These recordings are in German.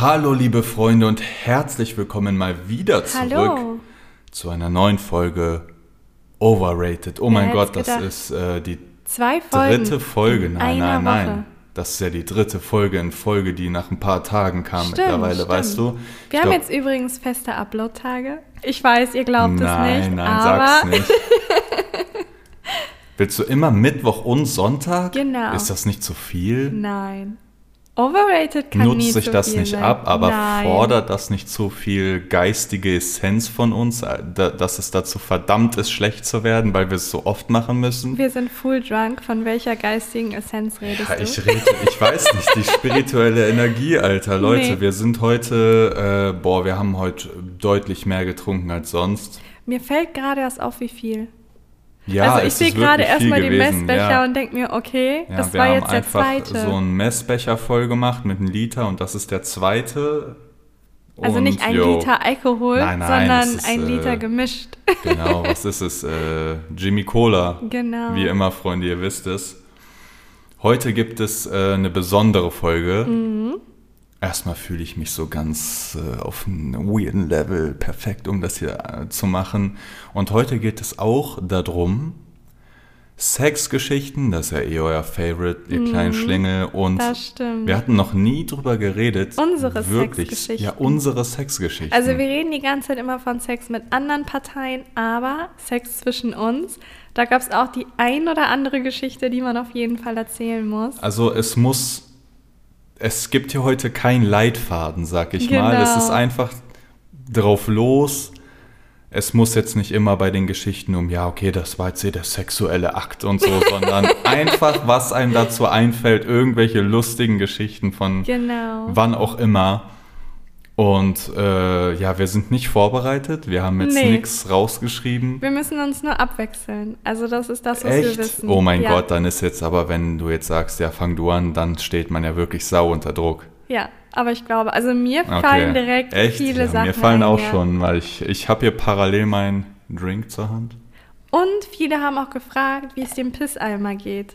Hallo liebe Freunde und herzlich willkommen mal wieder zurück Hallo. zu einer neuen Folge Overrated. Oh mein hätte Gott, das gedacht? ist äh, die dritte Folge. in Nein, nein, nein. Woche. Das ist ja die dritte Folge in Folge, die nach ein paar Tagen kam Stimmt, mittlerweile, stimmt. weißt du? Wir Ich haben glaub- jetzt übrigens feste Upload-Tage. Ich weiß, ihr glaubt es Nein, nicht, nein, aber sag's nicht. Willst du immer Mittwoch und Sonntag? Genau. Ist das nicht zu viel? nein. Overrated kann Nutzt sich so das nicht sein. ab, aber nein. fordert das nicht so viel geistige Essenz von uns, äh, da- dass es dazu verdammt ist, schlecht zu werden, weil wir es so oft machen müssen? Wir sind full drunk. Von welcher geistigen Essenz redest Ja, du? ich rede, ich weiß nicht, die spirituelle Energie, Alter. Leute, Nee. wir sind heute, äh, boah, wir haben heute deutlich mehr getrunken als sonst. Mir fällt gerade erst auf, wie viel. Ja, also ich sehe gerade erstmal den Messbecher ja. und denke mir, okay, Ja, das wir war haben jetzt der zweite. so einen Messbecher voll gemacht mit einem Liter und das ist der zweite. also Und, nicht ein yo, Liter Alkohol, Nein, nein, sondern ist, ein Liter äh, gemischt. Genau, was ist es? Äh, Jimmy Cola. Genau. Wie immer, Freunde, ihr wisst es. Heute gibt es äh, eine besondere Folge. Mhm. Erstmal fühle ich mich so ganz äh, auf einem weirden Level perfekt, um das hier äh, zu machen. Und heute geht es auch darum, Sexgeschichten, das ist ja eh euer Favorite, ihr kleinen Schlingel. Und Mhm. Das stimmt. wir hatten noch nie drüber geredet. Unsere wirklich, Sexgeschichten. Ja, unsere Sexgeschichten. Also wir reden die ganze Zeit immer von Sex mit anderen Parteien, aber Sex zwischen uns, da gab es auch die ein oder andere Geschichte, die man auf jeden Fall erzählen muss. Also es muss, es gibt hier heute keinen Leitfaden, sag ich mal. Genau. Es ist einfach drauf los. Es muss jetzt nicht immer bei den Geschichten um, ja, okay, das war jetzt hier der sexuelle Akt und so, sondern einfach, was einem dazu einfällt, irgendwelche lustigen Geschichten von Genau. wann auch immer. Und äh, ja, wir sind nicht vorbereitet. Wir haben jetzt Nee. nichts rausgeschrieben. Wir müssen uns nur abwechseln. Also das ist das, was wir Echt? wissen. Oh mein ja. Gott, dann ist jetzt aber, wenn du jetzt sagst, ja, fang du an, dann steht man ja wirklich sau unter Druck. Ja, aber ich glaube, also mir fallen direkt Echt? viele ja, Sachen Mir fallen ein, auch ja. schon, weil ich, ich habe hier parallel meinen Drink zur Hand. Und viele haben auch gefragt, wie es dem Pisseimer geht.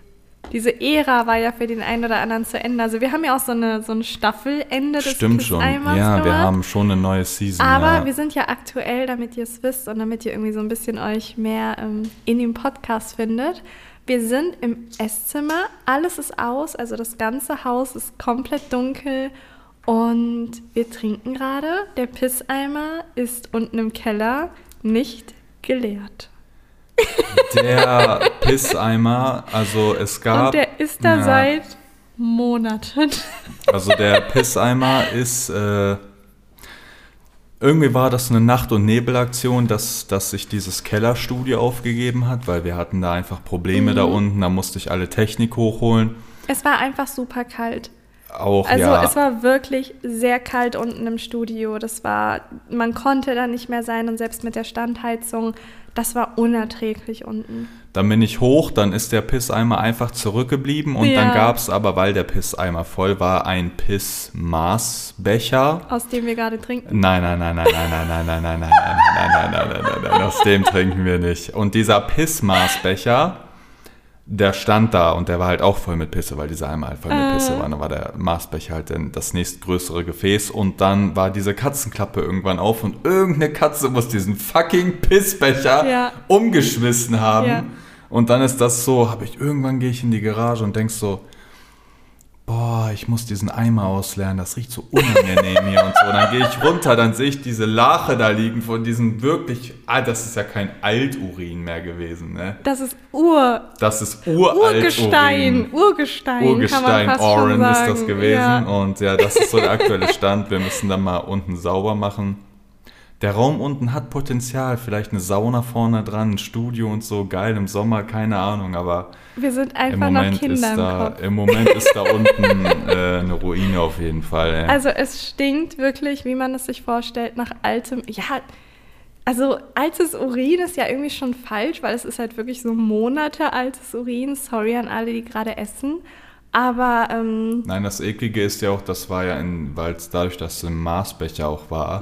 Diese Ära war ja für den einen oder anderen zu Ende. Also wir haben ja auch so, eine, so ein Staffelende des Stimmt schon. Ja, wir gemacht. haben schon eine neue Season. Aber ja. wir sind ja aktuell, damit ihr es wisst und damit ihr irgendwie so ein bisschen euch mehr ähm, in dem Podcast findet. Wir sind im Esszimmer, alles ist aus, also das ganze Haus ist komplett dunkel und wir trinken gerade. Der Pisseimer ist unten im Keller nicht geleert. Der Pisseimer, also es gab. und der ist da ja, seit Monaten. Also der Pisseimer ist. Äh, irgendwie war das eine Nacht- und Nebelaktion, dass, dass sich dieses Kellerstudio aufgegeben hat, weil wir hatten da einfach Probleme Mhm. da unten. Da musste ich alle Technik hochholen. Es war einfach super kalt. Auch Also ja. es war wirklich sehr kalt unten im Studio. Das war, man konnte da nicht mehr sein und selbst mit der Standheizung, das war unerträglich unten. Dann bin ich hoch, dann ist der Pisseimer einfach zurückgeblieben und Ja. dann gab es aber, weil der Pisseimer voll war, ein Pissmaßbecher. Aus dem wir gerade trinken. Nein, nein, nein, nein, nein, nein, nein, nein, nein, nein, nein, nein, nein, nein, nein, nein, nein, aus dem trinken wir nicht. Und dieser Pissmaßbecher, der stand da und der war halt auch voll mit Pisse, weil dieser Eimer halt voll mit Pisse war. Dann war der Maßbecher halt dann das nächstgrößere Gefäß und dann war diese Katzenklappe irgendwann auf und irgendeine Katze muss diesen fucking Pissbecher Ja. umgeschmissen haben. Ja. Und dann ist das so, habe ich irgendwann gehe ich in die Garage und denk so, boah, ich muss diesen Eimer ausleeren, das riecht so unangenehm hier und so. Dann gehe ich runter, dann sehe ich diese Lache da liegen von diesem wirklich, ah, das ist ja kein Alturin mehr gewesen, ne? Das ist Ur, Das ist uralt Urgestein, Urgestein, Urgestein schon ist das gewesen Ja. und ja, das ist so der aktuelle Stand. Wir müssen dann mal unten sauber machen. Der Raum unten hat Potenzial, vielleicht eine Sauna vorne dran, ein Studio und so, geil im Sommer, keine Ahnung, aber Wir sind im einfach noch Moment, Kinder ist im da, Kopf. im Moment ist da unten äh, eine Ruine auf jeden Fall. Ja. Also es stinkt wirklich, wie man es sich vorstellt, nach altem, ja, also altes Urin ist ja irgendwie schon falsch, weil es ist halt wirklich so Monate altes Urin. Sorry an alle, die gerade essen. Aber ähm, Nein, das Eklige ist ja auch, das war ja, in, weil es dadurch, dass es im Maßbecher auch war,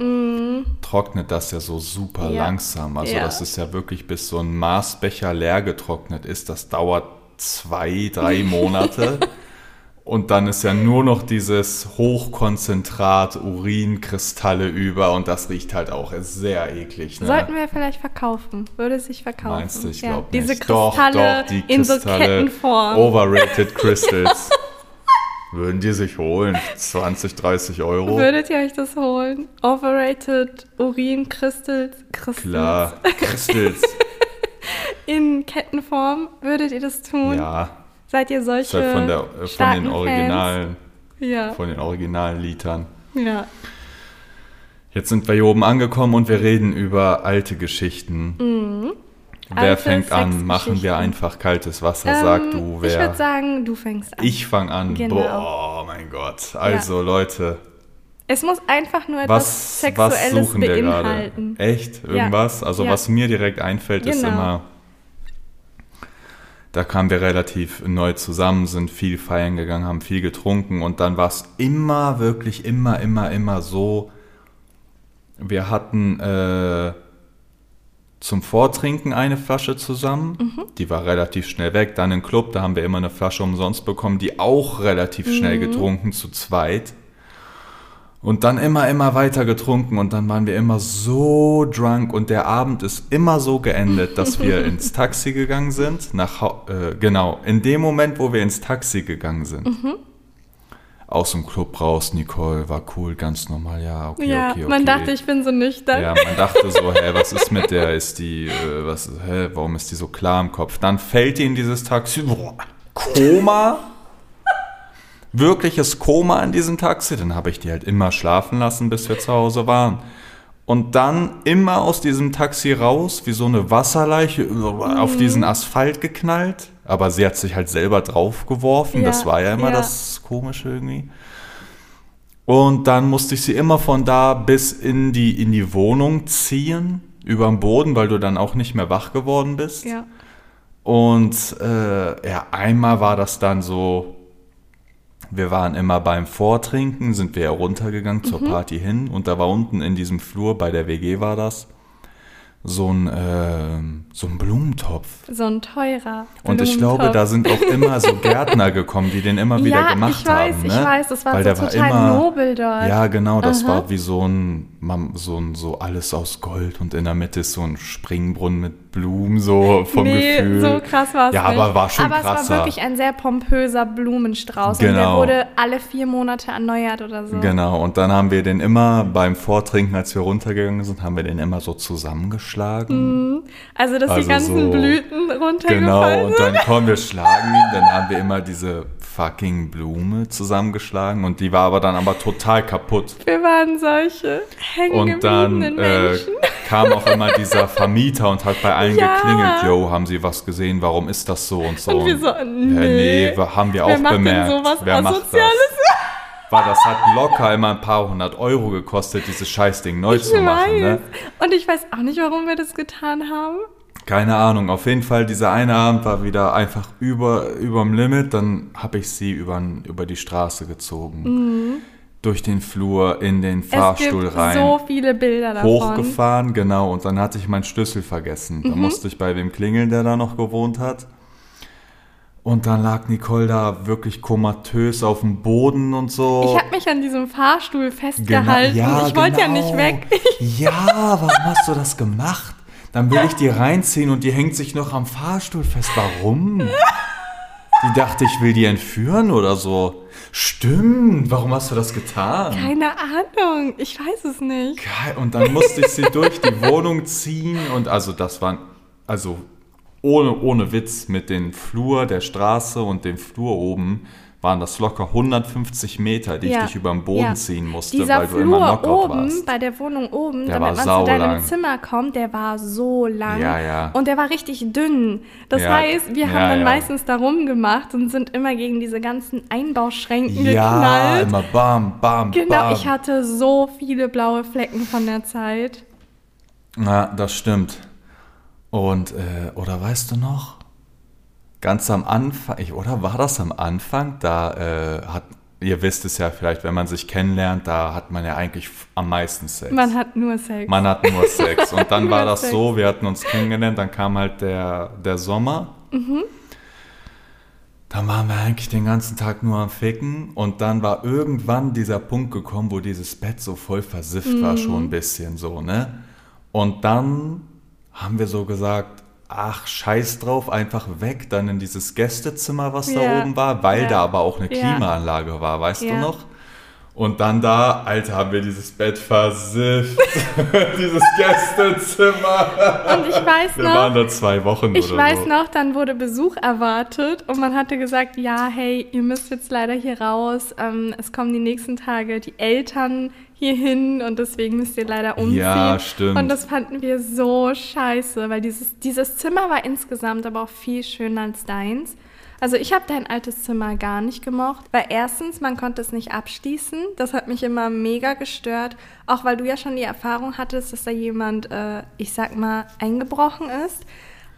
trocknet das ja so super. Ja. langsam. Also Ja. das ist ja wirklich, bis so ein Maßbecher leer getrocknet ist, das dauert zwei, drei Monate. Und dann ist ja nur noch dieses Hochkonzentrat Urinkristalle über und das riecht halt auch sehr eklig. Ne? Sollten wir vielleicht verkaufen? Würde sich verkaufen? Meinst du? Ich Ja. glaube Diese nicht. Kristalle doch, doch, die in so Kristalle, Kettenform. Overrated Crystals. Würden die sich holen? 20, 30 Euro? Würdet ihr euch das holen? Overrated Urin Crystals, Crystals Klar, Crystals. in Kettenform. Würdet ihr das tun? ja, Seid ihr ist solche halt von, der, äh, von den Originalen? Ja, von den originalen Litern. ja. Jetzt sind wir hier oben angekommen und wir reden über alte Geschichten. Wer Mhm. Alte fängt an? Machen wir einfach kaltes Wasser? Sag Ähm, du, Ich würde wer? sagen, du fängst an. Ich fange an. Genau. Boah, mein Gott. Also, Leute, es muss einfach nur etwas was, Sexuelles was suchen wir gerade? beinhalten. Echt? Irgendwas? Also, Ja. was mir direkt einfällt, ist Genau. immer. Da kamen wir relativ neu zusammen, sind viel feiern gegangen, haben viel getrunken und dann war es immer, wirklich immer, immer, immer so. Wir hatten äh, zum Vortrinken eine Flasche zusammen, Mhm. die war relativ schnell weg. Dann im Club, da haben wir immer eine Flasche umsonst bekommen, die auch relativ schnell Mhm. getrunken, zu zweit. Und dann immer, immer weiter getrunken und dann waren wir immer so drunk und der Abend ist immer so geendet, dass wir ins Taxi gegangen sind. Nach, äh, genau, in dem Moment, wo wir ins Taxi gegangen sind. Mhm. Aus dem Club raus, Nicole, war cool, ganz normal, ja, okay, ja, okay, okay. man dachte, ich bin so nüchtern. Ja, man dachte so, hä, was ist mit der? Ist die, äh, was, hä, warum ist die so klar im Kopf? Dann fällt die in dieses Taxi, boah, Koma, wirkliches Koma in diesem Taxi. Dann habe ich die halt immer schlafen lassen, bis wir zu Hause waren. Und dann immer aus diesem Taxi raus, wie so eine Wasserleiche, auf diesen Asphalt geknallt. Aber sie hat sich halt selber draufgeworfen. Ja, das war ja immer ja. das Komische irgendwie. Und dann musste ich sie immer von da bis in die, in die Wohnung ziehen, über den Boden, weil du dann auch nicht mehr wach geworden bist. Ja. Und äh, ja, einmal war das dann so, wir waren immer beim Vortrinken, sind wir ja runtergegangen zur Party hin und da war unten in diesem Flur, bei der WG war das, so ein, ähm, so ein Blumentopf. So ein teurer. Und ich glaube, Blumentopf. da sind auch immer so Gärtner gekommen, die den immer wieder ja, gemacht ich weiß, haben. ich ne? weiß, das war Weil so der war total immer, nobel dort. Ja, genau, das Aha. war wie so ein, Mam- so ein, so alles aus Gold und in der Mitte ist so ein Springbrunnen mit Blumen, so vom nee, Gefühl. so krass war es Ja, nicht. aber war schon Aber es war krasser. wirklich ein sehr pompöser Blumenstrauß. Und der Genau. wurde alle vier Monate erneuert oder so. Genau, und dann haben wir den immer beim Vortrinken, als wir runtergegangen sind, haben wir den immer so zusammengeschlagen. Also, dass Also die ganzen so- Blüten runtergefallen Genau, und dann kommen wir schlagen ihn, dann haben wir immer diese fucking Blume zusammengeschlagen und die war aber dann aber total kaputt. Wir waren solche Und dann äh, kam auch immer dieser Vermieter und hat bei allen Ja. geklingelt, yo, haben Sie was gesehen, warum ist das so und so. Und wir so, ja, nee. nee, wa- haben wir Wer auch macht denn bemerkt. sowas Wer macht das? Weil das hat locker immer ein paar hundert Euro gekostet, dieses Scheißding neu Ich zu machen. Ne? Und ich weiß auch nicht, warum wir das getan haben. Keine Ahnung, auf jeden Fall, dieser eine Abend war wieder einfach über, überm Limit. Dann habe ich sie über, über die Straße gezogen. Durch den Flur, in den Fahrstuhl es gibt rein. so viele Bilder davon. hochgefahren, genau, und dann hatte ich meinen Schlüssel vergessen. Mhm. Da musste ich bei dem klingeln, der da noch gewohnt hat. Und dann lag Nicole da wirklich komatös auf dem Boden und so. Ich habe mich an diesem Fahrstuhl festgehalten. Genau, ich wollte ja genau. nicht weg. Ja, warum hast du das gemacht? Dann will ich die reinziehen und die hängt sich noch am Fahrstuhl fest. Warum? Die dachte, ich will die entführen oder so. Stimmt, warum hast du das getan? Keine Ahnung, ich weiß es nicht. Geil, Und dann musste ich sie durch die Wohnung ziehen und also das waren, also ohne, ohne Witz, mit dem Flur der Straße und dem Flur oben waren das locker 150 Meter, die ich dich über den Boden ja. ziehen musste, Dieser weil du Flur immer Knockout oben, warst. bei der Wohnung oben, Der damit man zu deinem saulang. Zimmer kommt, der war so lang. Ja, ja. Und der war richtig dünn. Das Ja, heißt, wir ja, haben dann ja. meistens da rumgemacht und sind immer gegen diese ganzen Einbauschränken Ja, geknallt. immer bam, bam, Genau, bam. ich hatte so viele blaue Flecken von der Zeit. Ja, das stimmt. Und, äh, oder weißt du noch? Ganz am Anfang, oder war das am Anfang? Da äh, hat, ihr wisst es ja vielleicht, wenn man sich kennenlernt, da hat man ja eigentlich am meisten Sex. Man hat nur Sex. Man hat nur Sex. Und dann war das Sex. so, wir hatten uns kennengelernt, dann kam halt der, der Sommer. Mhm. dann waren wir eigentlich den ganzen Tag nur am Ficken und dann war irgendwann dieser Punkt gekommen, wo dieses Bett so voll versifft war, schon ein bisschen so, ne? Und dann haben wir so gesagt, ach, scheiß drauf, einfach weg, dann in dieses Gästezimmer, was da Ja. oben war, weil Ja. da aber auch eine. Klimaanlage war, weißt du noch? Und dann da, Alter, haben wir dieses Bett versifft. dieses Gästezimmer. Und ich weiß Wir waren noch, da zwei Wochen ich weiß so. noch, dann wurde Besuch erwartet und man hatte gesagt, ja, hey, ihr müsst jetzt leider hier raus. Ähm, es kommen die nächsten Tage die Eltern hier hin und deswegen müsst ihr leider umziehen. Ja, stimmt. Und das fanden wir so scheiße, weil dieses, dieses Zimmer war insgesamt aber auch viel schöner als deins. Also ich habe dein altes Zimmer gar nicht gemocht, weil erstens, man konnte es nicht abschließen. Das hat mich immer mega gestört. Auch weil du ja schon die Erfahrung hattest, dass da jemand, äh, ich sag mal, eingebrochen ist.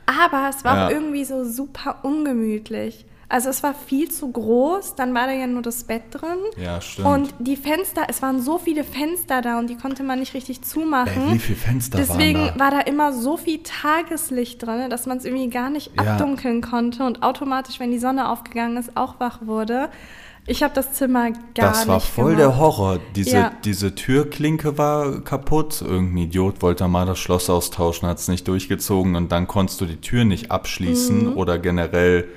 Aber es war Ja. auch irgendwie so super ungemütlich. Also es war viel zu groß, dann war da ja nur das Bett drin. Ja, stimmt. Und die Fenster, es waren so viele Fenster da und die konnte man nicht richtig zumachen. Ey, wie viele Fenster Deswegen waren da? war da immer so viel Tageslicht drin, dass man es irgendwie gar nicht Ja. abdunkeln konnte und automatisch, wenn die Sonne aufgegangen ist, auch wach wurde. Ich habe das Zimmer gar das war nicht voll gemocht. der Horror. Diese, Ja. diese Türklinke war kaputt. Irgendein Idiot wollte mal das Schloss austauschen, hat es nicht durchgezogen und dann konntest du die Tür nicht abschließen Mhm. oder generell.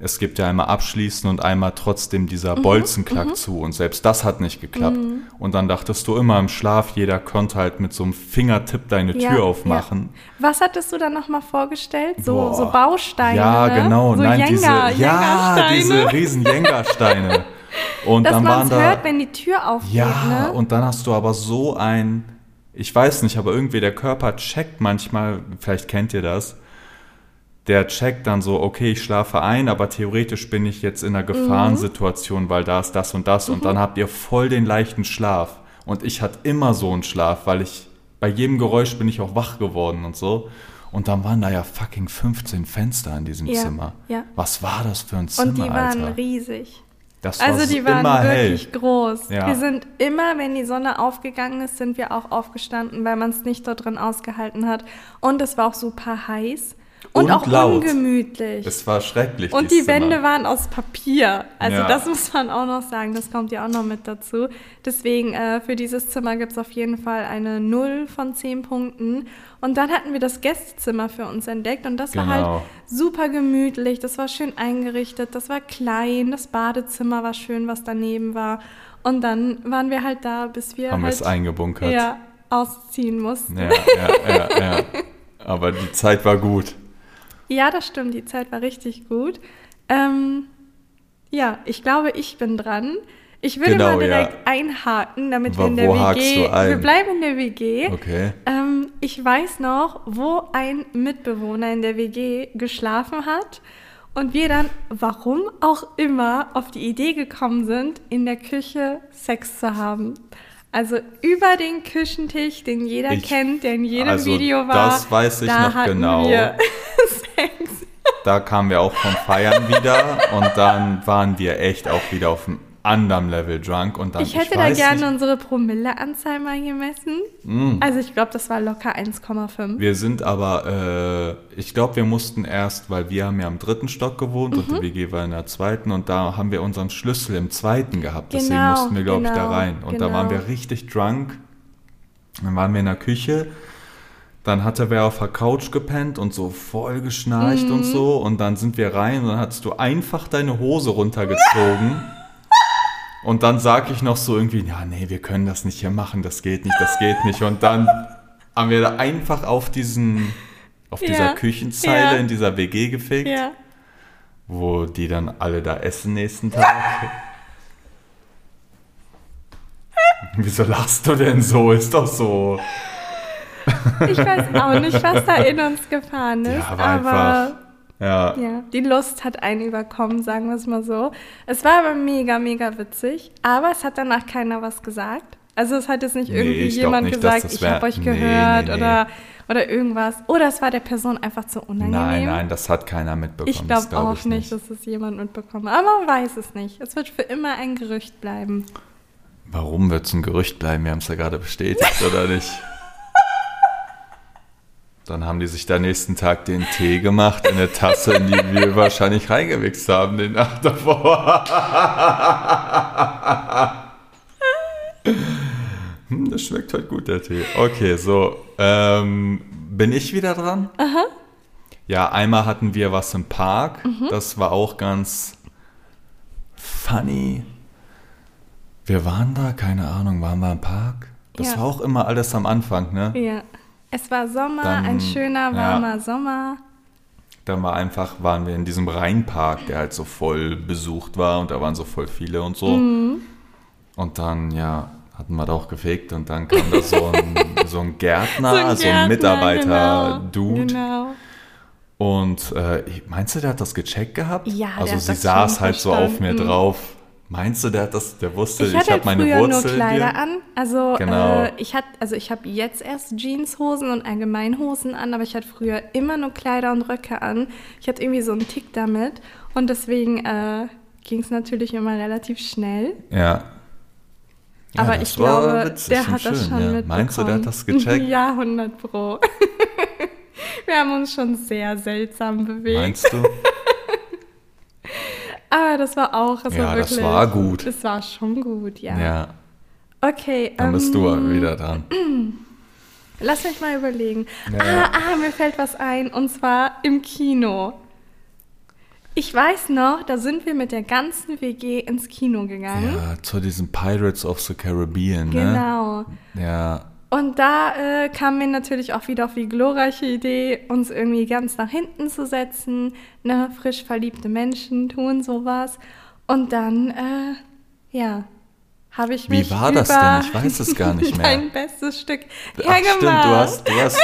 Es gibt ja einmal abschließen und einmal trotzdem dieser Mhm, Bolzenklack zu und selbst das hat nicht geklappt. Und dann dachtest du immer im Schlaf, jeder konnte halt mit so einem Fingertipp deine Ja, Tür aufmachen. Ja. Was hattest du dann nochmal vorgestellt? So, Boah. so Bausteine. Ja, ne? genau. So Nein, Jenga, diese, ja, diese riesen Jenga-Steine. Und Dass dann waren da. hört, wenn die Tür aufgeht. Ja, ne? und dann hast du aber so ein, ich weiß nicht, aber irgendwie der Körper checkt manchmal, vielleicht kennt ihr das, der checkt dann so, okay, ich schlafe ein, aber theoretisch bin ich jetzt in einer Gefahrensituation, weil da ist das und das und dann habt ihr voll den leichten Schlaf. Und ich hatte immer so einen Schlaf, weil ich, bei jedem Geräusch bin ich auch wach geworden und so. Und dann waren da ja fucking 15 Fenster in diesem Ja, Zimmer. ja. Was war das für ein Zimmer, Und die waren Alter? riesig. Das war Also die waren wirklich hell. groß. Ja. Wir sind immer, wenn die Sonne aufgegangen ist, sind wir auch aufgestanden, weil man es nicht dort drin ausgehalten hat. Und es war auch super heiß und, Und auch laut. ungemütlich. Es war schrecklich. und die Wände Zimmer. waren aus Papier. Also Ja. das muss man auch noch sagen. Das kommt ja auch noch mit dazu. Deswegen äh, für dieses Zimmer gibt es auf jeden Fall eine 0 von 10 Punkten. Und dann hatten wir das Gästezimmer für uns entdeckt. Und das war Genau. halt super gemütlich. Das war schön eingerichtet. Das war klein. Das Badezimmer war schön, was daneben war. Und dann waren wir halt da, bis wir Haben wir halt es eingebunkert. ja, ausziehen mussten. Ja, ja, ja, ja. Aber die Zeit war gut. Ja, das stimmt, die Zeit war richtig gut. Ähm, ja, ich glaube, ich bin dran. Ich würde Genau, mal direkt ja. einhaken, damit wir in der WG. Wir bleiben in der WG. Okay. Ähm, ich weiß noch, wo ein Mitbewohner in der WG geschlafen hat und wir dann, warum auch immer, auf die Idee gekommen sind, in der Küche Sex zu haben. Also über den Küchentisch, den jeder Ich- kennt, der in jedem also Video war. das weiß ich da noch genau. Wir Sex. Da kamen wir auch vom Feiern wieder und dann waren wir echt auch wieder auf einem anderen Level drunk. Und dann, Ich hätte da weiß gerne nicht, Mm. unsere Promilleanzahl mal gemessen. Also ich glaube, das war locker 1,5. wir sind aber, äh, ich glaube, wir mussten erst, weil wir haben ja im dritten Stock gewohnt und Mhm. die WG war in der zweiten und da haben wir unseren Schlüssel im zweiten gehabt. Deswegen Genau, mussten wir, glaube ich, da genau, rein. Und da genau. waren wir richtig drunk. Dann waren wir in der Küche. Dann hatte wer auf der Couch gepennt und so voll geschnarcht Mhm. und so. Und dann sind wir rein und dann hattest du einfach deine Hose runtergezogen. Und dann sag ich noch so irgendwie, ja, nee, wir können das nicht hier machen, das geht nicht, das geht nicht. Und dann haben wir da einfach auf diesen, auf dieser Ja, Küchenzeile ja. in dieser WG gefickt, Ja. wo die dann alle da essen nächsten Tag. Wieso lachst du denn so? Ist doch so. Ich weiß auch nicht, was da in uns gefahren ist, Ja, aber einfach. Ja. ja, die Lust hat einen überkommen, sagen wir es mal so. Es war aber mega, mega witzig, aber es hat danach keiner was gesagt. Also es hat jetzt nicht Nee, irgendwie jemand nicht, gesagt, das ich habe euch gehört nee, nee. Oder, oder irgendwas. Oder es war der Person einfach zu unangenehm. Nein, nein, das hat keiner mitbekommen. Ich glaube glaub auch ich nicht, dass es jemand mitbekommen hat. Aber man weiß es nicht. Es wird für immer ein Gerücht bleiben. Warum wird es ein Gerücht bleiben? Wir haben es ja gerade bestätigt, oder nicht? Dann haben die sich da nächsten Tag den Tee gemacht in eine Tasse, in die wir wahrscheinlich reingewichst haben den Nacht davor. hm, das schmeckt heute gut, der Tee. Okay, so. Ähm, bin ich wieder dran? Aha. Ja, einmal hatten wir was im Park. Mhm. Das war auch ganz funny. Wir waren da, keine Ahnung, waren wir im Park? Das Ja. war auch immer alles am Anfang, ne? Ja. Es war Sommer, Dann- ein schöner, ja. warmer Sommer. Dann war einfach, waren wir in diesem Rheinpark, der halt so voll besucht war und da waren so voll viele und so. Mhm. Und dann, ja, hatten wir da auch gefegt und dann kam da so ein, so ein Gärtner, so ein, Gärtner, Mitarbeiter-Dude. Genau. Und äh, meinst du, der hat das gecheckt gehabt? Ja, Also sie saß halt so auf mir verstanden. drauf. Meinst du, der hat das, der wusste, Ich ich, hatte habe halt meine früher nur Kleider an. Also Genau. äh, ich hatte, also ich habe jetzt erst Jeanshosen und Allgemeinhosen an, aber ich hatte früher immer nur Kleider und Röcke an. Ich hatte irgendwie so einen Tick damit und deswegen äh, ging es natürlich immer relativ schnell. Ja. Ja, aber das ich glaube, witzig der hat das schön, schon ja. mitbekommen. Meinst du, der hat das gecheckt? ja, 100 pro. Wir haben uns schon sehr seltsam bewegt. Meinst du? Aber das war auch, das Ja, war das wirklich, war gut. Das war schon gut, ja. Ja. Okay, Dann bist du ähm, wieder dran. Lass mich mal überlegen. Ja. Ah, ah, mir fällt was ein. Und zwar im Kino. Ich weiß noch, da sind wir mit der ganzen WG ins Kino gegangen. Ja, zu diesen Pirates of the Caribbean, ne? Genau. Ja. Und da äh, kam mir natürlich auch wieder auf die glorreiche Idee, uns irgendwie ganz nach hinten zu setzen. Ne, frisch verliebte Menschen tun sowas. Und dann, äh, ja, habe ich Wie mich war das denn? Ich weiß es gar nicht mehr. Dein bestes Stück Ach, hergemacht. stimmt, du hast, du hast.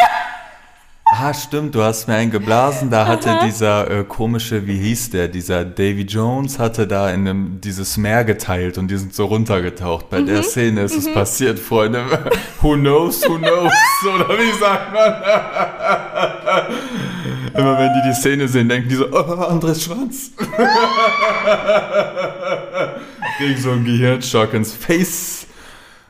Ah, stimmt, du hast mir einen geblasen. Da hatte dieser äh, komische, wie hieß der, dieser Davy Jones hatte da in einem, dieses Meer geteilt und die sind so runtergetaucht. Bei Mhm, der Szene ist es passiert, Freunde. Who knows, who knows? Oder wie sagt man? Immer wenn die die Szene sehen, denken die so, oh, Andres Schwanz. Kriegen so einen Gehirnschock ins Face.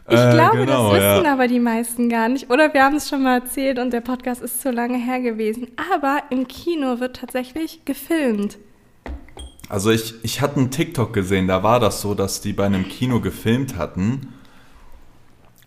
Ich Äh, glaube, genau, das wissen ja. aber die meisten gar nicht. Oder wir haben es schon mal erzählt und der Podcast ist zu lange her gewesen. Aber im Kino wird tatsächlich gefilmt. Also ich, ich hatte einen TikTok gesehen, da war das so, dass die bei einem Kino gefilmt hatten.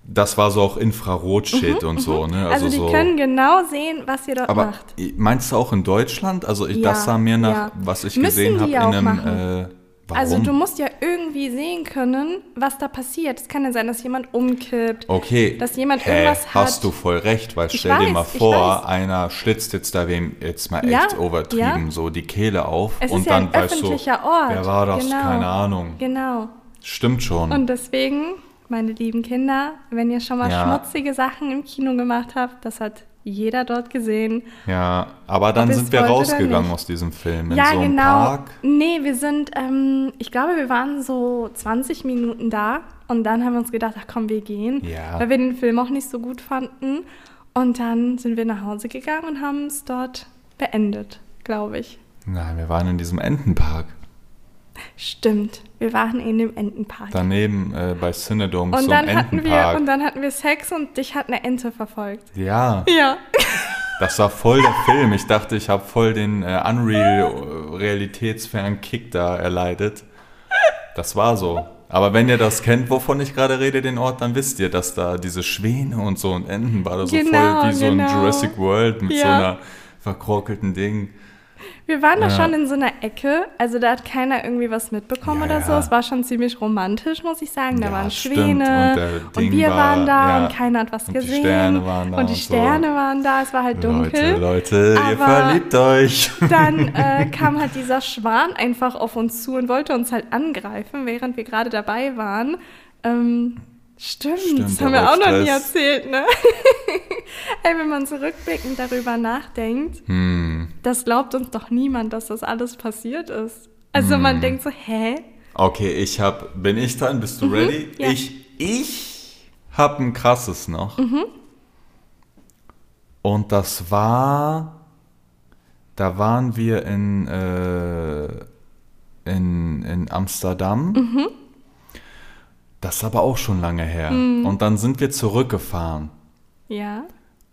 Das war so auch Infrarot-Shit und so, ne? Also, die so. können genau sehen, was ihr dort aber macht. meinst du auch in Deutschland? Also ich, Ja, das sah mir nach, ja. was ich Müssen gesehen habe, in einem. Äh, warum? Also du musst ja irgendwie sehen können, was da passiert. Es kann ja sein, dass jemand umkippt. Okay. dass jemand Hä, irgendwas Hast hat. du voll recht, weil Ich stell dir weiß, mal ich vor, einer schlitzt jetzt da wem jetzt mal Ja, echt übertrieben ja. so die Kehle auf Es und ist ja dann ein weißt du, Ort. wer war das? Genau. Keine Ahnung. Genau. Stimmt schon. Und deswegen, meine lieben Kinder, wenn ihr schon mal Ja. schmutzige Sachen im Kino gemacht habt, das hat jeder dort gesehen. Ja, aber dann sind wir rausgegangen aus diesem Film in ja, so einem genau. Park. Nee, wir sind, ähm, ich glaube, wir waren so 20 Minuten da und dann haben wir uns gedacht, ach komm, wir gehen, Ja. weil wir den Film auch nicht so gut fanden. Und dann sind wir nach Hause gegangen und haben es dort beendet, glaube ich. Nein, wir waren in diesem Entenpark. Stimmt, wir waren in dem Entenpark. Daneben äh, bei Cinedome, und, so dann hatten wir, Entenpark. und dann hatten wir Sex und dich hat eine Ente verfolgt. ja, Ja. das war voll der Film. Ich dachte, ich habe voll den äh, Unreal-realitätsfernen Kick da erleidet. Das war so. Aber wenn ihr das kennt, wovon ich gerade rede, den Ort, dann wisst ihr, dass da diese Schwäne und so und Enten war da so Genau, voll wie so ein genau. Jurassic World mit so Ja. einer verkrokelten Ding. Wir waren da Ja. schon in so einer Ecke, also da hat keiner irgendwie was mitbekommen Ja, oder so. Es war schon ziemlich romantisch, muss ich sagen. Da Ja, waren. Schwäne Und und, wir war- waren da und keiner hat was Und die gesehen. Sterne waren da und die und so. Sterne waren da, es war halt dunkel. Leute, Leute, ihr verliebt euch. Dann äh, kam halt dieser Schwan einfach auf uns zu und wollte uns halt angreifen, während wir gerade dabei waren. Ähm, stimmt, Stimmt, das haben wir auch noch nie erzählt, ne? Ey, wenn man zurückblickend darüber nachdenkt, Hm. das glaubt uns doch niemand, dass das alles passiert ist. Also Hm. man denkt so, hä? Okay, ich hab, bin ich dran? Bist du ready? Mhm, ja. Ich, ich hab ein krasses noch. Mhm. Und das war, da waren wir in, äh, in, in Amsterdam. Mhm. Das ist aber auch schon lange her. Und dann sind wir zurückgefahren. Ja.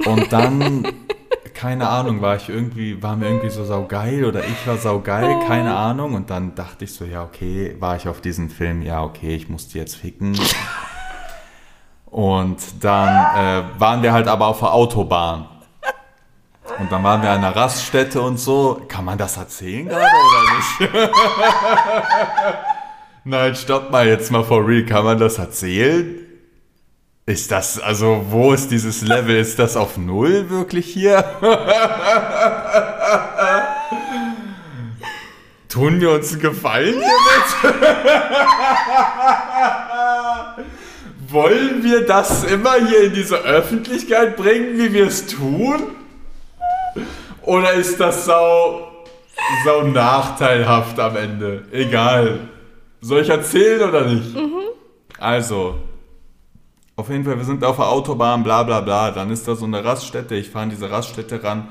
Und dann, keine Ahnung, war ich irgendwie, waren wir irgendwie so saugeil oder ich war saugeil, keine Ahnung. Und dann dachte ich so, ja, okay, war ich auf diesen Film, ja, okay, ich muss die jetzt ficken. Und dann äh, waren wir halt aber auf der Autobahn. Und dann waren wir an einer Raststätte und so. Kann man das erzählen gerade oder nicht? Nein, stopp mal jetzt mal for real. Kann man das erzählen? Ist das, also wo ist dieses Level? Ist das auf Null wirklich hier? Tun wir uns einen Gefallen hiermit? Wollen wir das immer hier in diese Öffentlichkeit bringen, wie wir es tun? Oder ist das sau, sau nachteilhaft am Ende? Egal. Soll ich erzählen oder nicht? Mhm. Also, auf jeden Fall, wir sind auf der Autobahn, bla bla bla. Dann ist da so eine Raststätte. Ich fahre in diese Raststätte ran.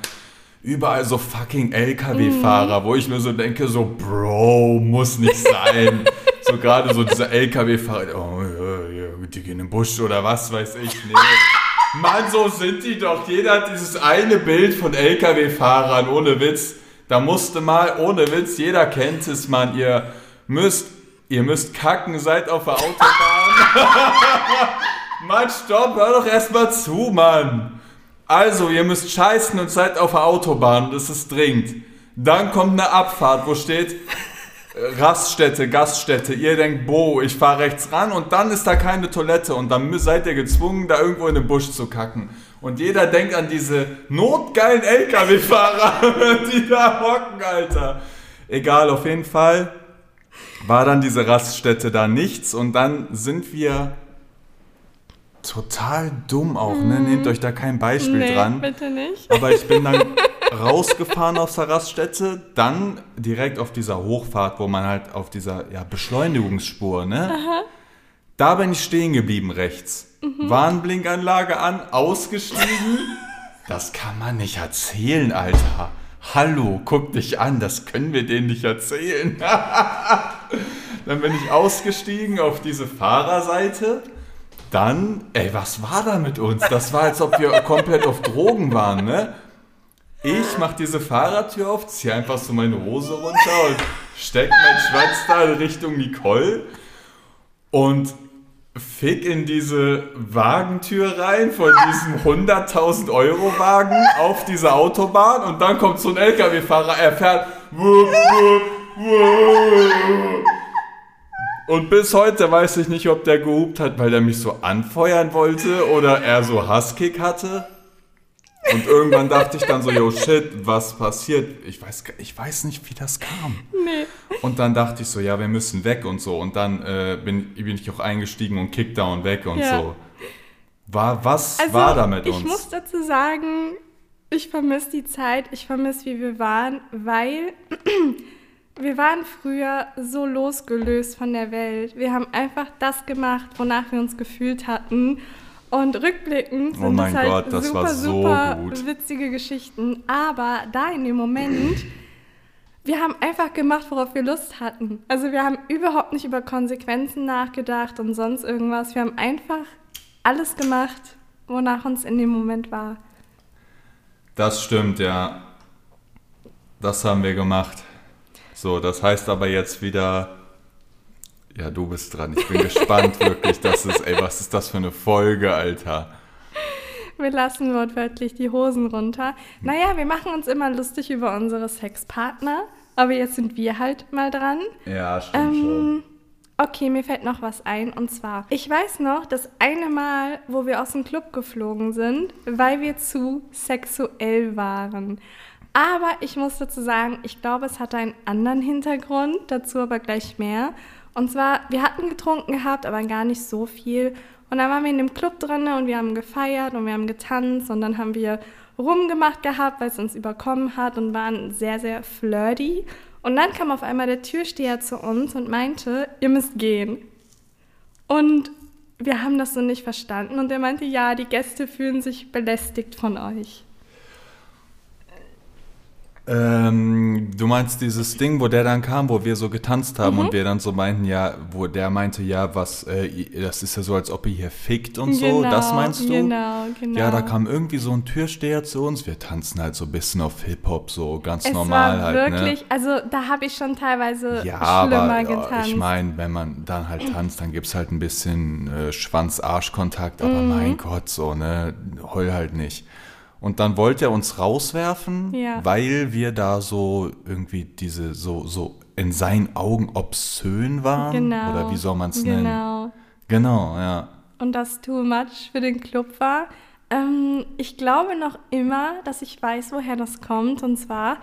Überall so fucking LKW-Fahrer, mhm. wo ich mir so denke, so, Bro, muss nicht sein. so gerade so dieser LKW-Fahrer, oh, ja, ja, die gehen im Busch oder was weiß ich. Nee. Mann, so sind die doch. Jeder hat dieses eine Bild von LKW-Fahrern, ohne Witz. Da musste mal, ohne Witz, jeder kennt es, Mann. Ihr müsst, ihr müsst kacken, seid auf der Autobahn. Mann, stopp, hör doch erstmal zu, Mann. Also, ihr müsst scheißen und seid auf der Autobahn, das ist dringend. Dann kommt eine Abfahrt, wo steht, Raststätte, Gaststätte, ihr denkt, boah, ich fahre rechts ran und dann ist da keine Toilette und dann seid ihr gezwungen, da irgendwo in den Busch zu kacken. Und jeder denkt an diese notgeilen LKW-Fahrer, die da hocken, Alter. Egal, auf jeden Fall war dann diese Raststätte da nichts und dann sind wir total dumm auch, ne? Mhm. Nehmt euch da kein Beispiel nee, dran. bitte nicht. Aber ich bin dann rausgefahren aus der Raststätte, dann direkt auf dieser Hochfahrt, wo man halt auf dieser ja, Beschleunigungsspur, ne? Aha. Da bin ich stehen geblieben rechts. Mhm. Warnblinkanlage an, ausgestiegen. das kann man nicht erzählen, Alter. Hallo, guck dich an, das können wir denen nicht erzählen. dann bin ich ausgestiegen auf diese Fahrerseite. Dann, ey, was war da mit uns? Das war, als ob wir komplett auf Drogen waren, ne? Ich mach diese Fahrradtür auf, zieh einfach so meine Hose runter und steck meinen Schwanz da in Richtung Nicole und fick in diese Wagentür rein von diesem 100.000 Euro Wagen auf diese Autobahn und dann kommt so ein LKW-Fahrer, er fährt und bis heute weiß ich nicht, ob der gehupt hat, weil er mich so anfeuern wollte oder er so Hasskick hatte. Und irgendwann dachte ich dann so, yo shit, was passiert? Ich weiß, ich weiß nicht, wie das kam. Nee. Und dann dachte ich so, ja, wir müssen weg und so. Und dann äh, bin, bin ich auch eingestiegen und Kickdown weg und ja. so. War, was also, war da mit uns? Ich muss dazu sagen, ich vermisse die Zeit, ich vermisse, wie wir waren, weil wir waren früher so losgelöst von der Welt. Wir haben einfach das gemacht, wonach wir uns gefühlt hatten. Und rückblickend oh sind oh das halt Gott, das super, so super gut. witzige Geschichten. Aber da in dem Moment, wir haben einfach gemacht, worauf wir Lust hatten. Also wir haben überhaupt nicht über Konsequenzen nachgedacht und sonst irgendwas. Wir haben einfach alles gemacht, wonach uns in dem Moment war. Das stimmt, ja. Das haben wir gemacht. So, das heißt aber jetzt wieder ja, du bist dran. Ich bin gespannt wirklich. Das ist, ey, was ist das für eine Folge, Alter? Wir lassen wortwörtlich die Hosen runter. Naja, wir machen uns immer lustig über unsere Sexpartner, aber jetzt sind wir halt mal dran. Ja, stimmt ähm, schon. Okay, mir fällt noch was ein. Und zwar, ich weiß noch, das eine Mal, wo wir aus dem Club geflogen sind, weil wir zu sexuell waren. Aber ich muss dazu sagen, ich glaube, es hatte einen anderen Hintergrund, dazu aber gleich mehr. Und zwar, wir hatten getrunken gehabt, aber gar nicht so viel. Und dann waren wir in dem Club drin und wir haben gefeiert und wir haben getanzt und dann haben wir rumgemacht gehabt, weil es uns überkommen hat und waren sehr, sehr flirty. Und dann kam auf einmal der Türsteher zu uns und meinte, ihr müsst gehen. Und wir haben das so nicht verstanden und er meinte, ja, die Gäste fühlen sich belästigt von euch. Ähm, du meinst dieses Ding, wo der dann kam, wo wir so getanzt haben und wir dann so meinten, ja, wo der meinte, ja, was, äh, das ist ja so, als ob ihr hier fickt und so, Genau, das meinst du? genau, genau. Ja, da kam irgendwie so ein Türsteher zu uns, wir tanzen halt so ein bisschen auf Hip-Hop, so ganz Es normal war halt, wirklich, ne? also da habe ich schon teilweise Ja, schlimmer aber ja, getanzt. ich meine, wenn man dann halt tanzt, dann gibt's halt ein bisschen äh, Schwanz-Arsch-Kontakt, aber Mhm. mein Gott, so, ne, heul halt nicht. Und dann wollte er uns rauswerfen, Ja. weil wir da so irgendwie diese, so, so in seinen Augen obszön waren. genau. Oder wie soll man es nennen? Genau. Genau, ja. Und das too much für den Club war. Ähm, ich glaube noch immer, dass ich weiß, woher das kommt. Und zwar,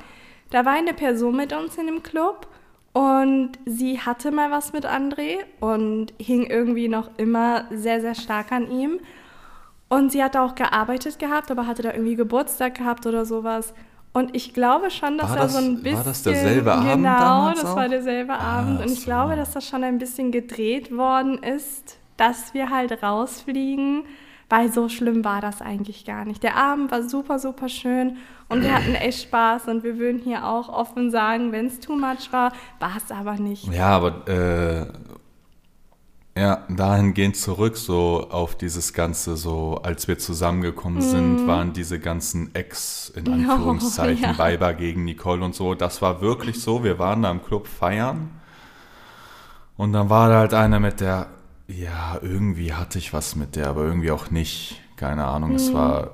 da war eine Person mit uns in dem Club und sie hatte mal was mit André und hing irgendwie noch immer sehr, sehr stark an ihm. Und sie hatte auch gearbeitet gehabt, aber hatte da irgendwie Geburtstag gehabt oder sowas. Und ich glaube schon, dass War da das- so ein war bisschen. das derselbe Abend Genau, das auch? war derselbe Abend. Und ich so. glaube, dass das schon ein bisschen gedreht worden ist, dass wir halt rausfliegen, weil so schlimm war das eigentlich gar nicht. Der Abend war super, super schön und wir hatten echt Spaß und wir würden hier auch offen sagen, wenn es too much war, war es aber nicht. Ja, aber äh, ja, dahingehend zurück, so auf dieses Ganze, so als wir zusammengekommen sind, waren diese ganzen Ex, in Mhm. Oh, Anführungszeichen, ja. Weiber gegen Nicole und so. Das war wirklich so. Wir waren da im Club feiern und dann war da halt einer mit der, ja, irgendwie hatte ich was mit der, aber irgendwie auch nicht. Keine Ahnung, Mhm. es war.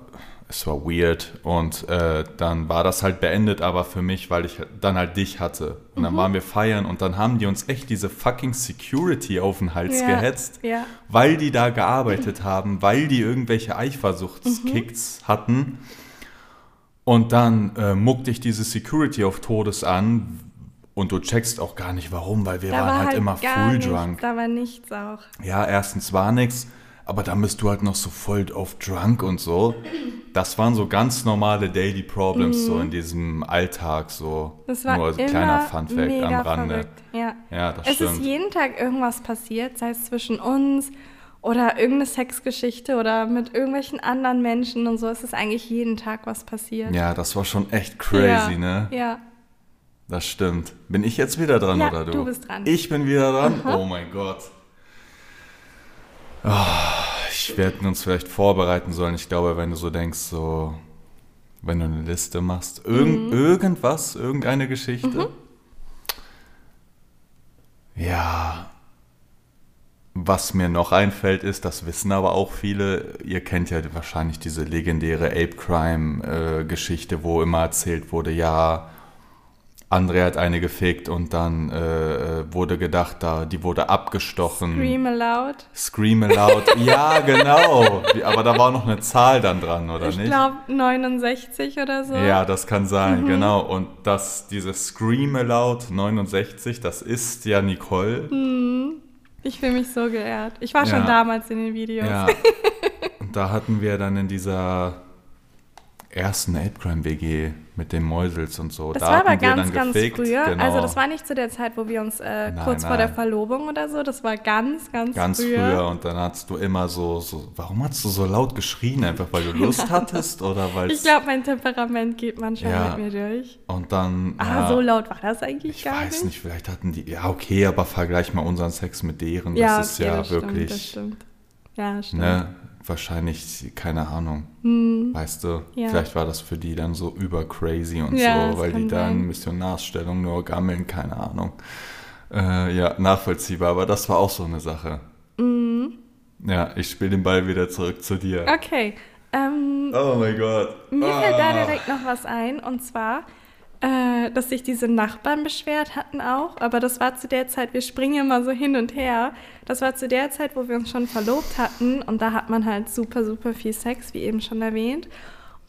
Es war weird und äh, dann war das halt beendet, aber für mich, weil ich dann halt dich hatte. Und Mhm. dann waren wir feiern und dann haben die uns echt diese fucking Security auf den Hals Ja, gehetzt, ja. weil die da gearbeitet haben, weil die irgendwelche Eifersuchtskicks Mhm. hatten. Und dann äh, muckt dich diese Security auf Todes an und du checkst auch gar nicht warum, weil wir Da waren war halt, halt immer full nichts, drunk. Da war nichts auch. Ja, erstens war nix, aber dann bist du halt noch so voll auf drunk und so. Das waren so ganz normale Daily Problems so in diesem Alltag so. Das Mhm. war Nur als immer kleiner Funfact am Rande. verrückt. Ja. Ja, das es stimmt. ist jeden Tag irgendwas passiert, sei es zwischen uns oder irgendeine Sexgeschichte oder mit irgendwelchen anderen Menschen und so. Es ist eigentlich jeden Tag was passiert. Ja, das war schon echt crazy, ja. ne? Ja. Das stimmt. Bin ich jetzt wieder dran Ja, oder du? du bist dran. Ich bin wieder dran? Oh mein Gott. Ah, ich werde uns vielleicht vorbereiten sollen. Ich glaube, wenn du so denkst, so, wenn du eine Liste machst, irgend, Mhm. irgendwas, irgendeine Geschichte. Ja. Was mir noch einfällt, ist, das wissen aber auch viele, ihr kennt ja wahrscheinlich diese legendäre Ape Crime-Geschichte, wo immer erzählt wurde, ja, André hat eine gefickt und dann äh, äh, wurde gedacht, da, die wurde abgestochen. Scream aloud. Scream aloud. ja, genau. Aber da war noch eine Zahl dann dran, oder Ich nicht? glaube 69 oder so. Ja, das kann sein, Mhm. genau. Und das, dieses Scream Aloud 69, das ist ja Nicole. Ich fühle mich so geehrt. Ich war schon Ja. damals in den Videos. Ja. Und da hatten wir dann in dieser ersten Ape Crime WG mit den Mäusels und so. Das da war aber ganz, ganz gefickt. früher. Genau. Also das war nicht zu der Zeit, wo wir uns äh, Nein, kurz vor der nein. Verlobung oder so. Das war ganz, ganz, Ganz früher. früher. und dann hast du immer so, so, warum hast du so laut geschrien? Einfach weil du Lust hattest oder weil Ich glaube, mein Temperament geht manchmal Ja. mit mir durch. Und dann. Ah, ja, so laut war das eigentlich Ich gar weiß nicht. nicht, vielleicht hatten die. Ja, okay, aber vergleich mal unseren Sex mit deren. Ja, das ist okay, ja das wirklich. Stimmt, das stimmt. Ja, stimmt. Ne, wahrscheinlich, keine Ahnung. Weißt du, Hm. Ja. vielleicht war das für die dann so über crazy und Ja, so, weil die kann da in sein. Missionarsstellung nur gammeln, keine Ahnung. Äh, ja, nachvollziehbar, aber das war auch so eine Sache. Mhm. Ja, ich spiele den Ball wieder zurück zu dir. Okay. Ähm, Oh mein Gott. Mir fällt da Ah. direkt noch was ein und zwar, äh, dass sich diese Nachbarn beschwert hatten auch, aber das war zu der Zeit, wir springen immer so hin und her, das war zu der Zeit, wo wir uns schon verlobt hatten und da hat man halt super, super viel Sex, wie eben schon erwähnt.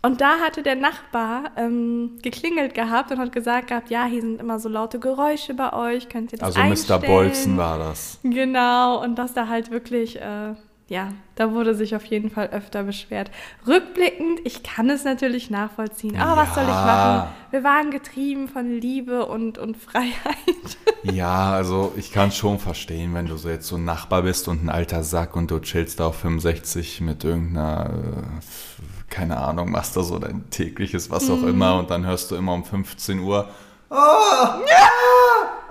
Und da hatte der Nachbar ähm, geklingelt gehabt und hat gesagt gehabt, ja, hier sind immer so laute Geräusche bei euch, könnt ihr das Also Mr. einstellen? Bolzen war das. Genau, und dass da halt wirklich, äh, ja, da wurde sich auf jeden Fall öfter beschwert. Rückblickend, ich kann es natürlich nachvollziehen. Aber was soll ich Ja. machen? Wir waren getrieben von Liebe und, und Freiheit. Ja, also ich kann schon verstehen, wenn du so jetzt so ein Nachbar bist und ein alter Sack und du chillst da auf 65 mit irgendeiner, äh, keine Ahnung, machst da so dein tägliches, was auch immer, und dann hörst du immer um 15 Uhr. Ah, ah,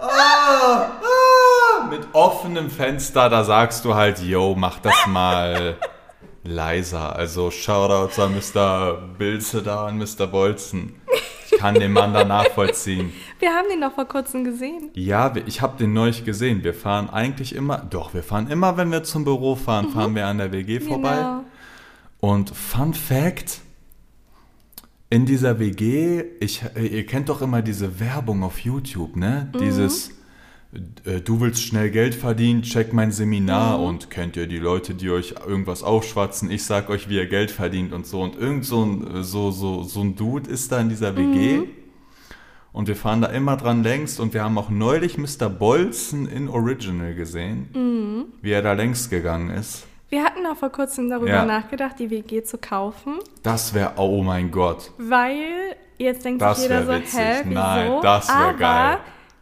ah, ah, mit offenem Fenster, da sagst du halt, yo, mach das mal leiser. Also Shoutouts an Mr. Bilze da und Mr. Bolzen. Ich kann den Mann da nachvollziehen. Wir haben den noch vor kurzem gesehen. Ja, ich habe den neulich gesehen. Wir fahren eigentlich immer, doch, wir fahren immer, wenn wir zum Büro fahren, fahren wir an der WG vorbei. Genau. Und Fun Fact: In dieser WG, ich, ihr kennt doch immer diese Werbung auf YouTube, ne? Dieses, äh, du willst schnell Geld verdienen, check mein Seminar und kennt ihr die Leute, die euch irgendwas aufschwatzen, ich sag euch, wie ihr Geld verdient und so. Und irgend so ein, so, so, so ein Dude ist da in dieser WG. Und wir fahren da immer dran längst und wir haben auch neulich Mr. Bolzen in Original gesehen, wie er da längst gegangen ist. Wir hatten auch vor kurzem darüber Ja. nachgedacht, die WG zu kaufen, Das wäre, oh mein Gott. weil jetzt denkt Das sich jeder so, witzig. hä, wieso? Nein, das wär Aber geil.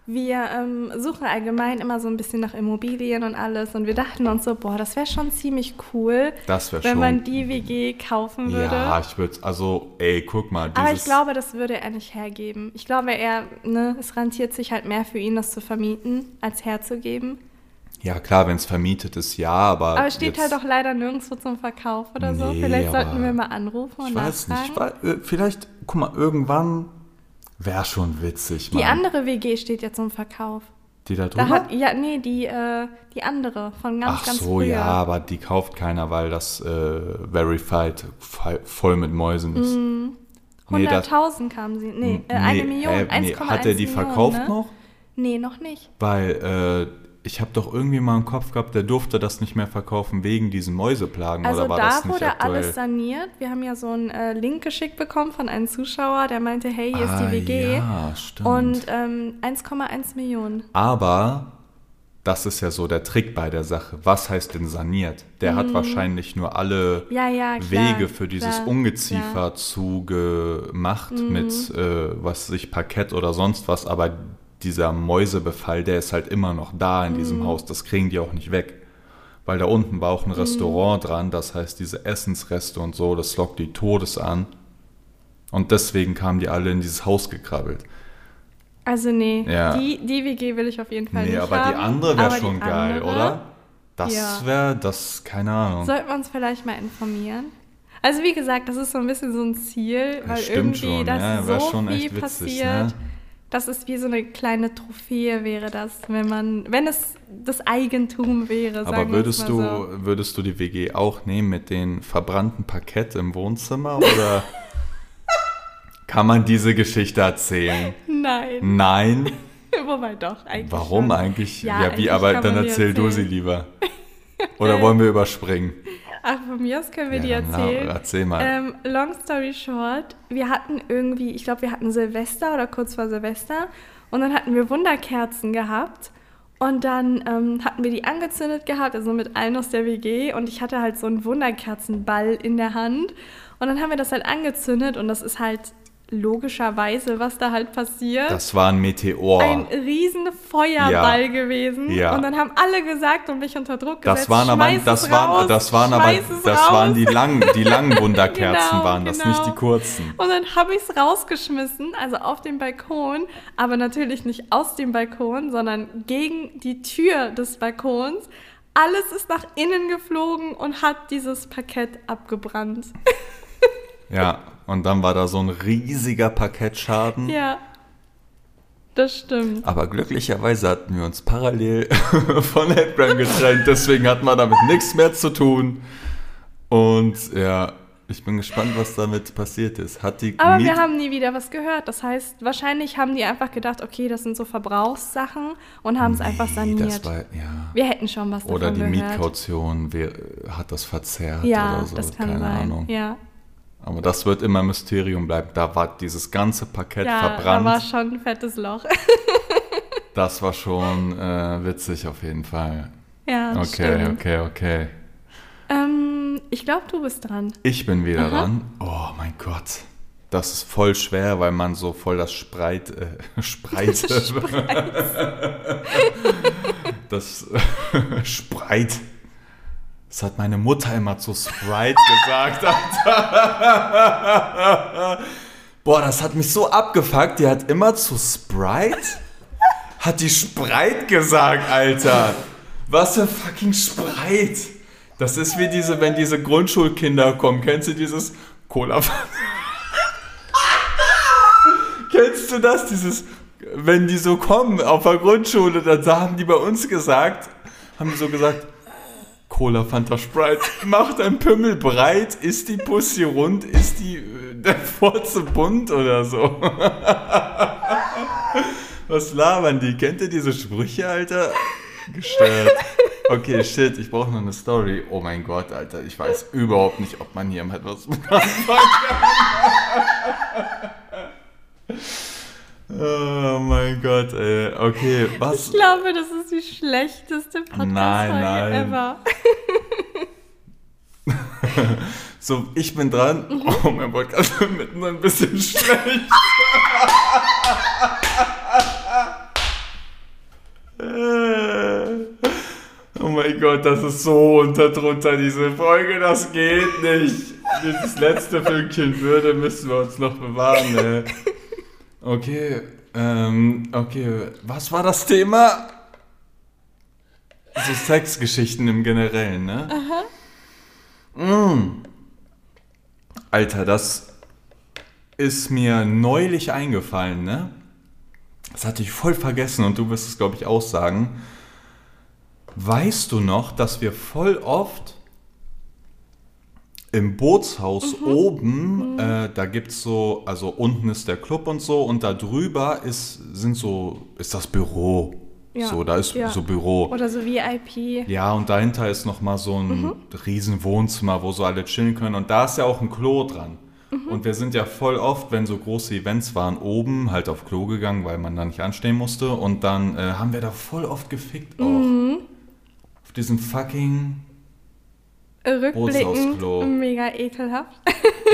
wir ähm, suchen allgemein immer so ein bisschen nach Immobilien und alles und wir dachten uns so, boah, das wäre schon ziemlich cool, wäre wenn schon. man die WG kaufen würde. Ja, ich würde, also, ey, guck mal, Aber ich glaube, das würde er nicht hergeben. Ich glaube, er, ne, es rentiert sich halt mehr für ihn, das zu vermieten, als herzugeben. Ja klar, wenn es vermietet ist, ja, aber. Aber es steht halt auch leider nirgendwo zum Verkauf oder so. Nee, Vielleicht sollten wir mal anrufen und Ich weiß nachfragen. nicht, ich weiß, äh, vielleicht, guck mal, irgendwann wäre schon witzig, Die Mann. andere WG steht ja zum Verkauf. Die da Da drüber? hat, ja, nee, die, äh, die andere von ganz, Ach ganz so, früher. ja, aber die kauft keiner, weil das äh, Verified voll mit Mäusen ist. Nee, das- 100.000 kamen sie. Nee, äh, eine Nee, Million. hä, nee, 1,1 Hat er die Millionen, verkauft ne? noch? Nee, noch nicht. Weil äh, ich habe doch irgendwie mal im Kopf gehabt, der durfte das nicht mehr verkaufen wegen diesen Mäuseplagen. Also oder war da das nicht wurde aktuell? alles saniert. Wir haben ja so einen äh, Link geschickt bekommen von einem Zuschauer, der meinte, hey, hier ist Ah, die WG. Ja, stimmt. Und ähm, 1,1 Millionen. Aber das ist ja so der Trick bei der Sache. Was heißt denn saniert? Der hat wahrscheinlich nur alle Mhm. Ja, ja, klar, Wege für dieses klar, Ungeziefer. Mhm. zugemacht mit, äh, was weiß ich, Parkett oder sonst was. Aber dieser Mäusebefall, der ist halt immer noch da in Mhm. diesem Haus. Das kriegen die auch nicht weg. Weil da unten war auch ein Restaurant dran. Das heißt, diese Essensreste und so, das lockt die Todes an. Und deswegen kamen die alle in dieses Haus gekrabbelt. Also nee, Ja. die, die WG will ich auf jeden Fall Nee, nicht aber haben. die andere wäre schon geil, andere oder? Das Ja. wäre, das, keine Ahnung. Sollten wir uns vielleicht mal informieren. Also wie gesagt, das ist so ein bisschen so ein Ziel, weil irgendwie schon, das ja, so viel echt witzig, passiert. ne? Das ist wie so eine kleine Trophäe wäre das, wenn man, wenn es das Eigentum wäre. Aber würdest es du, so. würdest du die WG auch nehmen mit den verbrannten Parkett im Wohnzimmer oder kann man diese Geschichte erzählen? Nein, Nein. wobei doch eigentlich. Warum schon. eigentlich? Ja, Ja, eigentlich wie, aber kann dann erzähl du sie lieber. Oder wollen wir überspringen? Ach, von mir aus können wir die Ja, la- erzählen. erzähl mal. Ähm, long story short, wir hatten irgendwie, ich glaube, wir hatten Silvester oder kurz vor Silvester und dann hatten wir Wunderkerzen gehabt und dann ähm, hatten wir die angezündet gehabt, also mit allen aus der WG und ich hatte halt so einen Wunderkerzenball in der Hand und dann haben wir das halt angezündet und das ist halt logischerweise, was da halt passiert. Das war ein Meteor. ein riesen Feuerball Ja. gewesen Ja. und dann haben alle gesagt und mich unter Druck gesetzt. Das waren aber, "Schmeiß das waren, das waren aber, das raus." waren die langen, die langen Wunderkerzen Genau, waren das, genau. nicht die kurzen. Und dann habe ich es rausgeschmissen, also auf den Balkon, aber natürlich nicht aus dem Balkon, sondern gegen die Tür des Balkons. Alles ist nach innen geflogen und hat dieses Parkett abgebrannt. Ja, und dann war da so ein riesiger Parkettschaden. ja, das stimmt. Aber glücklicherweise hatten wir uns parallel von Headbrand getrennt, deswegen hatten wir damit nichts mehr zu tun. Und ja, ich bin gespannt, was damit passiert ist. Hat die Aber Miet- wir haben nie wieder was gehört. Das heißt, wahrscheinlich haben die einfach gedacht, okay, das sind so Verbrauchssachen und haben es einfach Nee, saniert. Das war, ja. wir hätten schon was Oder davon die gehört. Mietcaution wer, hat das verzerrt Ja, oder so, das kann keine sein. Ahnung. Ja, Aber das wird immer Mysterium bleiben. Da war dieses ganze Parkett ja da verbrannt. war schon ein fettes Loch. das war schon äh, witzig auf jeden Fall. ja, Okay, stimmt. okay, okay. Ähm, ich glaube, du bist dran. Ich bin wieder Aha. dran. Oh mein Gott. Das ist voll schwer, weil man so voll das Spreit, äh, Spreit, das Spreit, Das hat meine Mutter immer zu Sprite gesagt, Alter. Boah, das hat mich so abgefuckt. Die hat immer zu Sprite? Hat die Sprite gesagt, Alter. Was für fucking Sprite? Das ist wie diese, wenn diese Grundschulkinder kommen. Kennst du dieses Cola? Kennst du das? Dieses, wenn die so kommen auf der Grundschule, dann haben die bei uns gesagt, haben die so gesagt, Cola Fanta Sprite, macht ein Pümmel breit, ist die Pussy rund, ist die äh, der Furze bunt oder so. Was labern die? Kennt ihr diese Sprüche, Alter? Gestört. Okay, shit, ich brauche noch eine Story. Oh mein Gott, Alter, ich weiß überhaupt nicht, ob man hier etwas anfangen kann. Oh mein Gott, ey. Okay, was? Ich glaube, das ist die schlechteste Podcast-Folge ever. So, ich bin dran. Oh, mein Podcast wird mitten ein bisschen schlecht. Oh mein Gott, das ist so unter drunter, diese Folge, das geht nicht. Dieses letzte Fünkchen Würde müssen wir uns noch bewahren, ey. Okay, ähm, okay, was war das Thema? So Sexgeschichten im Generellen, ne? Mm. Alter, das ist mir neulich eingefallen, ne? Das hatte ich voll vergessen und du wirst es, glaube ich, auch sagen. Weißt du noch, dass wir voll oft im Bootshaus oben, äh, da gibt's so, also unten ist der Club und so und da drüber ist, sind so, ist das Büro. Ja, So, da ist ja. so Büro. Oder so VIP. Ja, und dahinter ist nochmal so ein Mhm. riesen Wohnzimmer, wo so alle chillen können. Und da ist ja auch ein Klo dran. Mhm. Und wir sind ja voll oft, wenn so große Events waren, oben halt auf Klo gegangen, weil man da nicht anstehen musste. Und dann äh, haben wir da voll oft gefickt auch. Mhm. Auf diesem fucking, Rückblickend mega ekelhaft.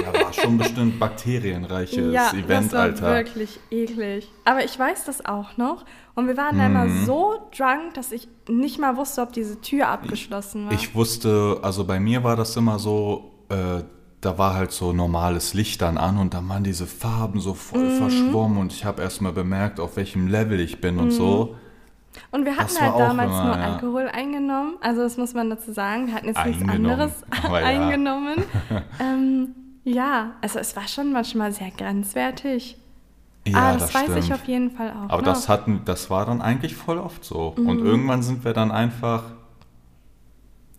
da war schon bestimmt bakterienreiches ja, Event, das war Alter. wirklich eklig. Aber ich weiß das auch noch. Und wir waren Mhm. so drunk, dass ich nicht mal wusste, ob diese Tür abgeschlossen war. Ich wusste, also bei mir war das immer so, äh, da war halt so normales Licht dann an und dann waren diese Farben so voll Mhm. verschwommen und ich habe erst mal bemerkt, auf welchem Level ich bin und so. Und wir hatten Das halt damals immer, nur ja. Alkohol eingenommen. Also das muss man dazu sagen. Wir hatten jetzt nichts anderes Aber ja. eingenommen. ähm, ja, also es war schon manchmal sehr grenzwertig. Ja, ah, das, weiß stimmt. ich auf jeden Fall auch. Aber noch. das hatten, das war dann eigentlich voll oft so. Mhm. Und irgendwann sind wir dann einfach,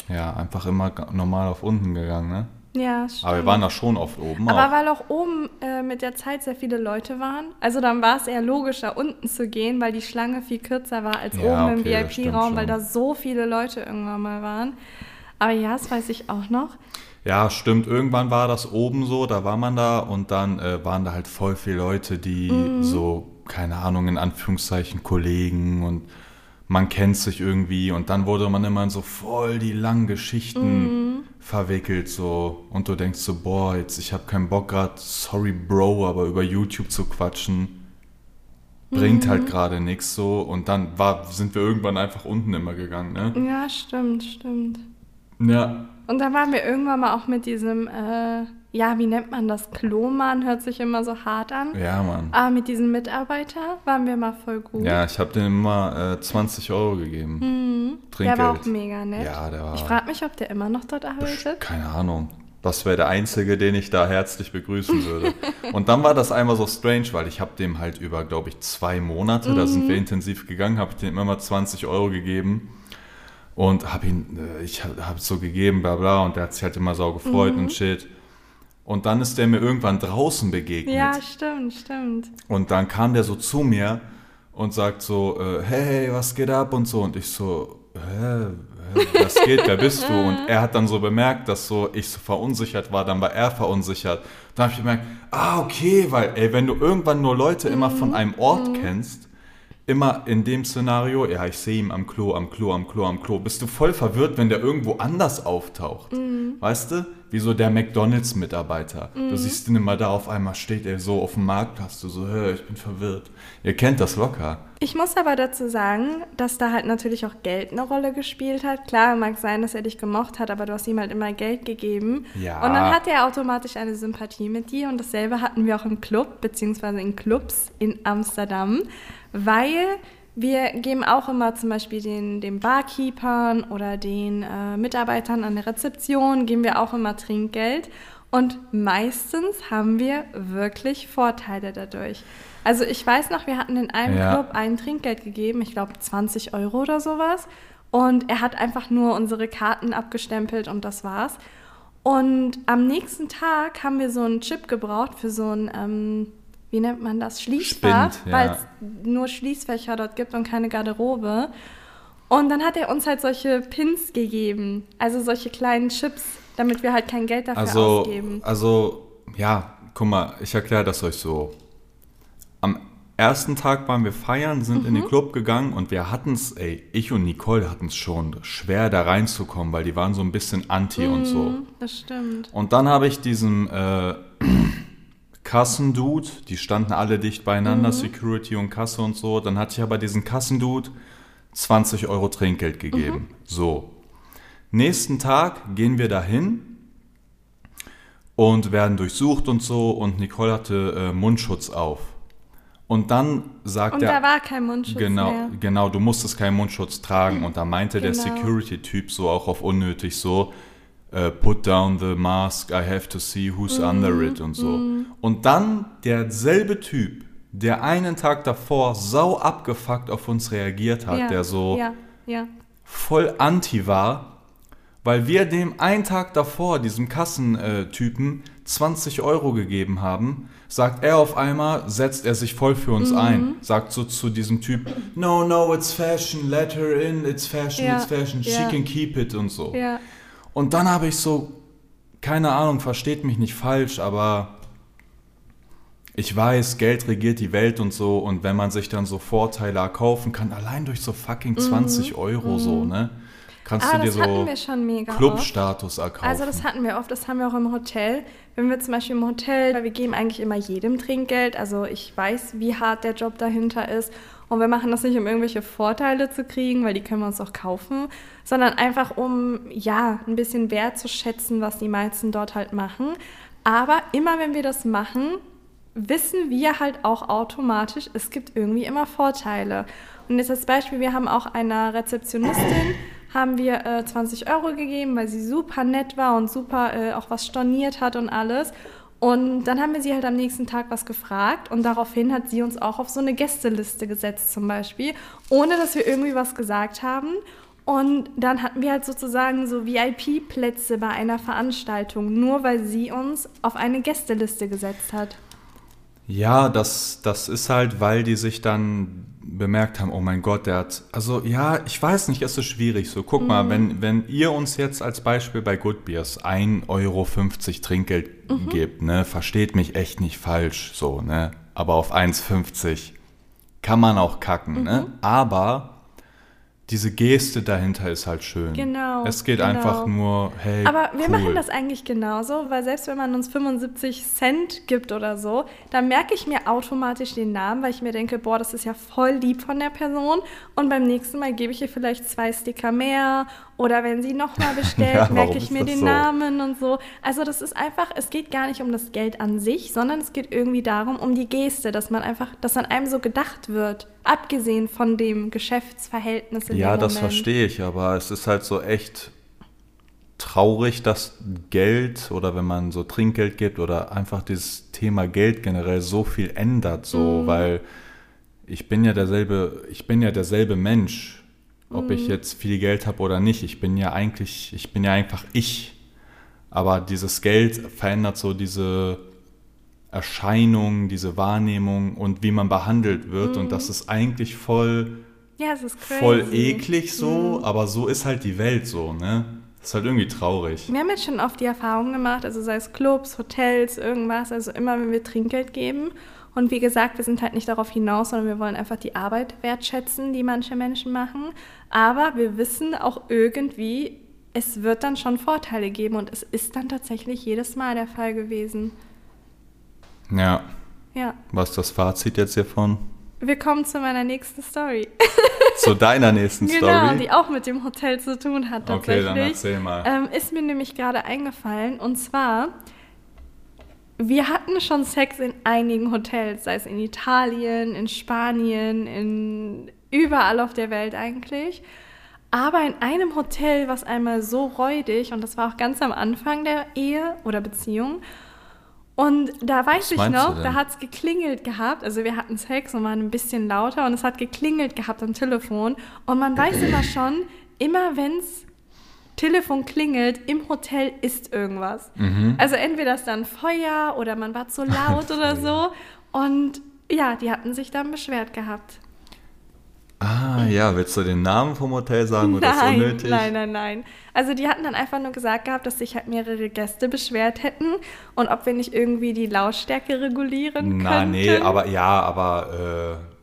ja, einfach immer normal auf unten gegangen, ne? Ja, stimmt. Aber wir waren da schon oft oben Aber auch. weil auch oben äh, mit der Zeit sehr viele Leute waren, also dann war es eher logischer, unten zu gehen, weil die Schlange viel kürzer war als Ja, oben okay, im VIP-Raum, weil da so viele Leute irgendwann mal waren. Aber ja, das weiß ich auch noch. Ja, stimmt. Irgendwann war das oben so, da war man da und dann äh, waren da halt voll viele Leute, die Mhm. so, keine Ahnung, in Anführungszeichen Kollegen und man kennt sich irgendwie und dann wurde man immer in so voll die langen Geschichten Mhm. verwickelt so und du denkst so, boah, jetzt ich habe keinen Bock gerade, sorry Bro, aber über YouTube zu quatschen bringt Mhm. halt gerade nichts so und dann war, sind wir irgendwann einfach unten immer gegangen, ne? Ja, stimmt, stimmt. Ja, Und da waren wir irgendwann mal auch mit diesem, äh, ja, wie nennt man das? Kloman hört sich immer so hart an. ja, Mann. Aber mit diesem Mitarbeiter waren wir mal voll gut. Ja, ich habe dem immer äh, 20 Euro gegeben. Mhm. Der Trinkgeld. war auch mega nett. Ja, der war. Ich frage mich, ob der immer noch dort arbeitet. Keine Ahnung. Das wäre der Einzige, den ich da herzlich begrüßen würde. Und dann war das einmal so strange, weil ich habe dem halt über, glaube ich, zwei Monate, da Mhm. sind wir intensiv gegangen, habe ich dem immer mal 20 Euro gegeben. Und habe ihn, äh, ich habe es so gegeben, bla bla, und der hat sich halt immer sau gefreut Mhm. und shit. Und dann ist der mir irgendwann draußen begegnet. Ja, stimmt, stimmt. Und dann kam der so zu mir und sagt so, äh, hey, was geht ab und so. Und ich so, hä, hä, was geht, wer bist du? Und er hat dann so bemerkt, dass so ich so verunsichert war, dann war er verunsichert. Dann habe ich gemerkt, ah, okay, weil, ey, wenn du irgendwann nur Leute immer von einem Ort kennst, immer in dem Szenario, ja, ich sehe ihn am Klo, am Klo, am Klo, am Klo, bist du voll verwirrt, wenn der irgendwo anders auftaucht. Weißt du? wie so der McDonalds-Mitarbeiter. Du siehst ihn immer da, auf einmal steht er so auf dem Marktplatz, du so, hör, ich bin verwirrt. Ihr kennt das locker. Ich muss aber dazu sagen, dass da halt natürlich auch Geld eine Rolle gespielt hat. Klar, mag sein, dass er dich gemocht hat, aber du hast ihm halt immer Geld gegeben. Ja. Und dann hat er automatisch eine Sympathie mit dir. Und dasselbe hatten wir auch im Club, beziehungsweise in Clubs in Amsterdam, weil wir geben auch immer zum Beispiel den, den Barkeepern oder den äh, Mitarbeitern an der Rezeption, geben wir auch immer Trinkgeld. Und meistens haben wir wirklich Vorteile dadurch. Also ich weiß noch, wir hatten in einem Ja. Club ein Trinkgeld gegeben, ich glaube 20 Euro oder sowas. Und er hat einfach nur unsere Karten abgestempelt und das war's. Und am nächsten Tag haben wir so einen Chip gebraucht für so ein, ähm, wie nennt man das, Schließfach, ja. weil es nur Schließfächer dort gibt und keine Garderobe. Und dann hat er uns halt solche Pins gegeben, also solche kleinen Chips, damit wir halt kein Geld dafür Also, ausgeben. also, ja, guck mal, ich erkläre das euch so. Am ersten Tag waren wir feiern, sind Mhm. in den Club gegangen und wir hatten es, ey, ich und Nicole hatten es schon schwer da reinzukommen, weil die waren so ein bisschen anti und so. Mhm, Das stimmt. Und dann habe ich diesem äh, Kassendude, die standen alle dicht beieinander, Mhm. Security und Kasse und so. Dann hatte ich aber diesen Kassendude 20 Euro Trinkgeld gegeben. Mhm. So. Nächsten Tag gehen wir dahin und werden durchsucht und so. Und Nicole hatte äh, Mundschutz auf. Und dann sagt Und er. da war kein Mundschutz Genau, mehr. genau, du musstest keinen Mundschutz tragen. Und da meinte der Genau. Security-Typ so auch auf unnötig so, äh, put down the mask, I have to see who's Mhm, under it und so. Und dann derselbe Typ, der einen Tag davor sau abgefuckt auf uns reagiert hat, ja, der so Ja, ja. voll anti war, weil wir dem einen Tag davor, diesem Kassentypen, 20 Euro gegeben haben, sagt er auf einmal, setzt er sich voll für Mhm. uns ein, sagt so zu diesem Typ, no, no, it's fashion, let her in, it's fashion, it's fashion, she can keep it und so. Und dann habe ich so, keine Ahnung, versteht mich nicht falsch, aber ich weiß, Geld regiert die Welt und so. Und wenn man sich dann so Vorteile erkaufen kann, allein durch so fucking 20 Euro so, ne? Kannst. Ah, du dir so wir schon mega oft. Clubstatus erkaufen. Also das hatten wir oft, das haben wir auch im Hotel. Wenn wir zum Beispiel im Hotel, weil wir geben eigentlich immer jedem Trinkgeld, also ich weiß, wie hart der Job dahinter ist und wir machen das nicht, um irgendwelche Vorteile zu kriegen, weil die können wir uns auch kaufen, sondern einfach um, ja, ein bisschen wertzuschätzen, was die meisten dort halt machen. Aber immer wenn wir das machen, wissen wir halt auch automatisch, es gibt irgendwie immer Vorteile. Und jetzt als Beispiel, wir haben auch einer Rezeptionistin, haben wir äh, 20 Euro gegeben, weil sie super nett war und super äh, auch was storniert hat und alles. Und dann haben wir sie halt am nächsten Tag was gefragt und daraufhin hat sie uns auch auf so eine Gästeliste gesetzt zum Beispiel, ohne dass wir irgendwie was gesagt haben. Und dann hatten wir halt sozusagen so VIP-Plätze bei einer Veranstaltung, nur weil sie uns auf eine Gästeliste gesetzt hat. Ja, das, das ist halt, weil die sich dann bemerkt haben, oh mein Gott, der hat, also ja, ich weiß nicht, es ist schwierig. So. Guck mal, wenn, wenn ihr uns jetzt als Beispiel bei Good Beers 1,50 Euro Trinkgeld gebt, ne, versteht mich echt nicht falsch, so, ne, aber auf 1,50 kann man auch kacken, ne, aber diese Geste dahinter ist halt schön. Genau, Es geht genau. einfach nur, hey, Aber wir cool. machen das eigentlich genauso, weil selbst wenn man uns 75 Cent gibt oder so, dann merke ich mir automatisch den Namen, weil ich mir denke, boah, das ist ja voll lieb von der Person. Und beim nächsten Mal gebe ich ihr vielleicht zwei Sticker mehr. Oder wenn sie nochmal bestellt, Ja, merke ich mir den so? Namen und so. Also das ist einfach, es geht gar nicht um das Geld an sich, sondern es geht irgendwie darum, um die Geste, dass man einfach, dass an einem so gedacht wird. Abgesehen von dem Geschäftsverhältnis in Ja, das verstehe ich, aber es ist halt so echt traurig, dass Geld oder wenn man so Trinkgeld gibt oder einfach dieses Thema Geld generell so viel ändert, so, weil ich bin ja derselbe, ich bin ja derselbe Mensch, ob ich jetzt viel Geld habe oder nicht. Ich bin ja eigentlich, ich bin ja einfach ich. Aber dieses Geld verändert so diese Erscheinung, diese Wahrnehmung und wie man behandelt wird. Und das ist eigentlich voll Ja, es ist voll eklig so, aber so ist halt die Welt so, ne? Das ist halt irgendwie traurig. Wir haben jetzt schon oft die Erfahrung gemacht, also sei es Clubs, Hotels, irgendwas, also immer wenn wir Trinkgeld geben. Und wie gesagt, wir sind halt nicht darauf hinaus, sondern wir wollen einfach die Arbeit wertschätzen, die manche Menschen machen. Aber wir wissen auch irgendwie, es wird dann schon Vorteile geben und es ist dann tatsächlich jedes Mal der Fall gewesen. Ja. Ja. Was ist das Fazit jetzt hiervon? Wir kommen zu meiner nächsten Story. Zu deiner nächsten genau, Story? die auch mit dem Hotel zu tun hat Okay, tatsächlich. dann erzähl mal. Ähm, ist mir nämlich gerade eingefallen und zwar, wir hatten schon Sex in einigen Hotels, sei es in Italien, in Spanien, in überall auf der Welt eigentlich. Aber in einem Hotel, was einmal so räudig, und das war auch ganz am Anfang der Ehe oder Beziehung, und da weiß Was ich noch, da hat es geklingelt gehabt. Also wir hatten Sex und waren ein bisschen lauter und es hat geklingelt gehabt am Telefon. Und man weiß immer schon, immer wenn es Telefon klingelt, im Hotel ist irgendwas. Mhm. Also entweder ist dann Feuer oder man war zu laut oder so. Und ja, die hatten sich dann beschwert gehabt. Ah, ja, willst du den Namen vom Hotel sagen oder ist Nein, unnötig? nein, nein, nein. Also die hatten dann einfach nur gesagt gehabt, dass sich halt mehrere Gäste beschwert hätten und ob wir nicht irgendwie die Lautstärke regulieren Na, könnten. nee, aber ja, aber äh,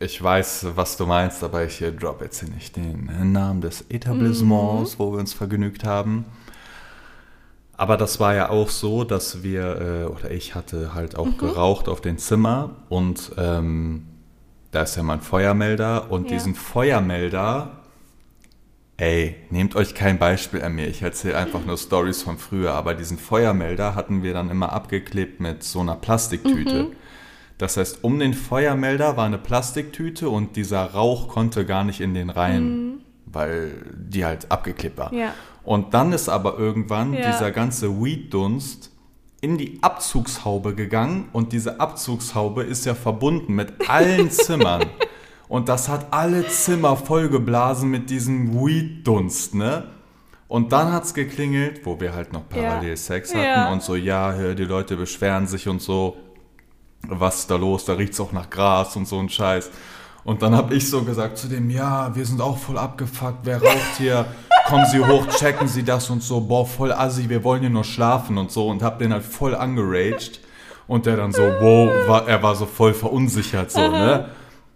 ich weiß, was du meinst, aber ich äh, drop jetzt hier nicht den äh, Namen des Etablissements, Mhm. wo wir uns vergnügt haben. Aber das war ja auch so, dass wir, äh, oder ich hatte halt Mhm. auch geraucht auf dem Zimmer und ähm, da ist ja mal ein Feuermelder und Ja. diesen Feuermelder, ey, nehmt euch kein Beispiel an mir, ich erzähle einfach nur Stories von früher, aber diesen Feuermelder hatten wir dann immer abgeklebt mit so einer Plastiktüte. Mhm. Das heißt, um den Feuermelder war eine Plastiktüte und dieser Rauch konnte gar nicht in den rein, weil die halt abgeklebt war. Mhm. Ja. Und dann ist aber irgendwann Ja. dieser ganze Weed-Dunst in die Abzugshaube gegangen und diese Abzugshaube ist ja verbunden mit allen Zimmern. Und das hat alle Zimmer vollgeblasen mit diesem Weed-Dunst, ne? Und dann hat's geklingelt, wo wir halt noch parallel Ja. Sex hatten und so, ja, die Leute beschweren sich und so. Was ist da los? Da riecht's auch nach Gras und so ein Scheiß. Und dann habe ich so gesagt zu dem, ja, wir sind auch voll abgefuckt, wer raucht hier? Kommen Sie hoch, checken Sie das und so, boah, voll assi, wir wollen hier nur schlafen und so und hab den halt voll angeraged. Und der dann so, wow, war, er war so voll verunsichert so, ne?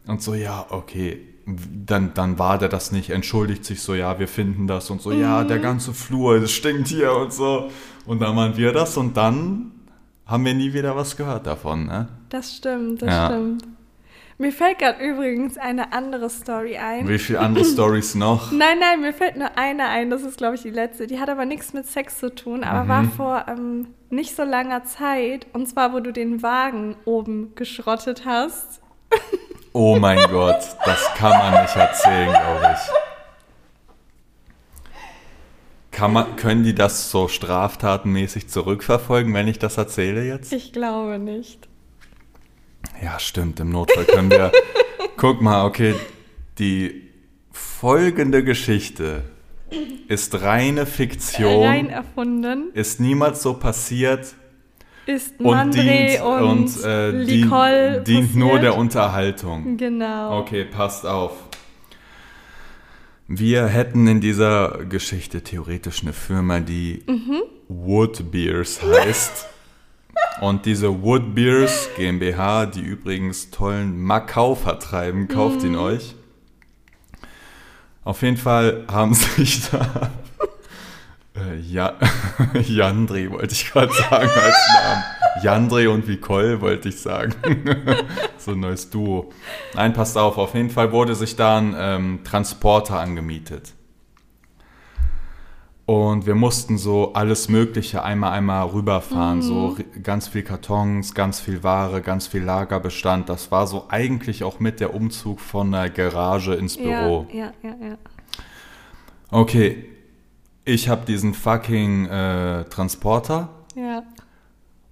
Und so, ja, okay. Dann, dann war der das nicht, entschuldigt sich so, ja, wir finden das und so, ja, der ganze Flur, es stinkt hier und so. Und dann waren wir das und dann haben wir nie wieder was gehört davon, ne? Das stimmt, das Ja. stimmt. Mir fällt gerade übrigens eine andere Story ein. Wie viele andere Stories noch? Nein, nein, mir fällt nur eine ein, das ist, glaube ich, die letzte. Die hat aber nichts mit Sex zu tun, aber Mhm. war vor ähm, nicht so langer Zeit. Und zwar, wo du den Wagen oben geschrottet hast. Oh mein Gott, das kann man nicht erzählen, glaube ich. Kann man, können die das so straftatenmäßig zurückverfolgen, wenn ich das erzähle jetzt? Ich glaube nicht. Ja, stimmt. Im Notfall können wir. Guck mal, okay, die folgende Geschichte ist reine Fiktion, Rein erfunden ist niemals so passiert ist und Mandre dient, und, und, äh, Nicole dient, dient nur der. Unterhaltung. Genau. Okay, passt auf. Wir hätten in dieser Geschichte theoretisch eine Firma, die Mhm. Wood Beers heißt. Und diese Wood Beers GmbH, die übrigens tollen Macau vertreiben, kauft Mhm. ihn euch. Auf jeden Fall haben sich da äh, ja, Jandre wollte ich gerade sagen als Namen. Jandre und Vicole wollte ich sagen. so ein neues Duo. Nein, passt auf, auf jeden Fall wurde sich da ein ähm, Transporter angemietet. Und wir mussten so alles Mögliche einmal einmal rüberfahren. So ri- ganz viel Kartons, ganz viel Ware, ganz viel Lagerbestand. Das war so eigentlich auch mit der Umzug von der Garage ins Büro. Ja, ja, ja, ja. Okay, ich habe diesen fucking äh, Transporter ja.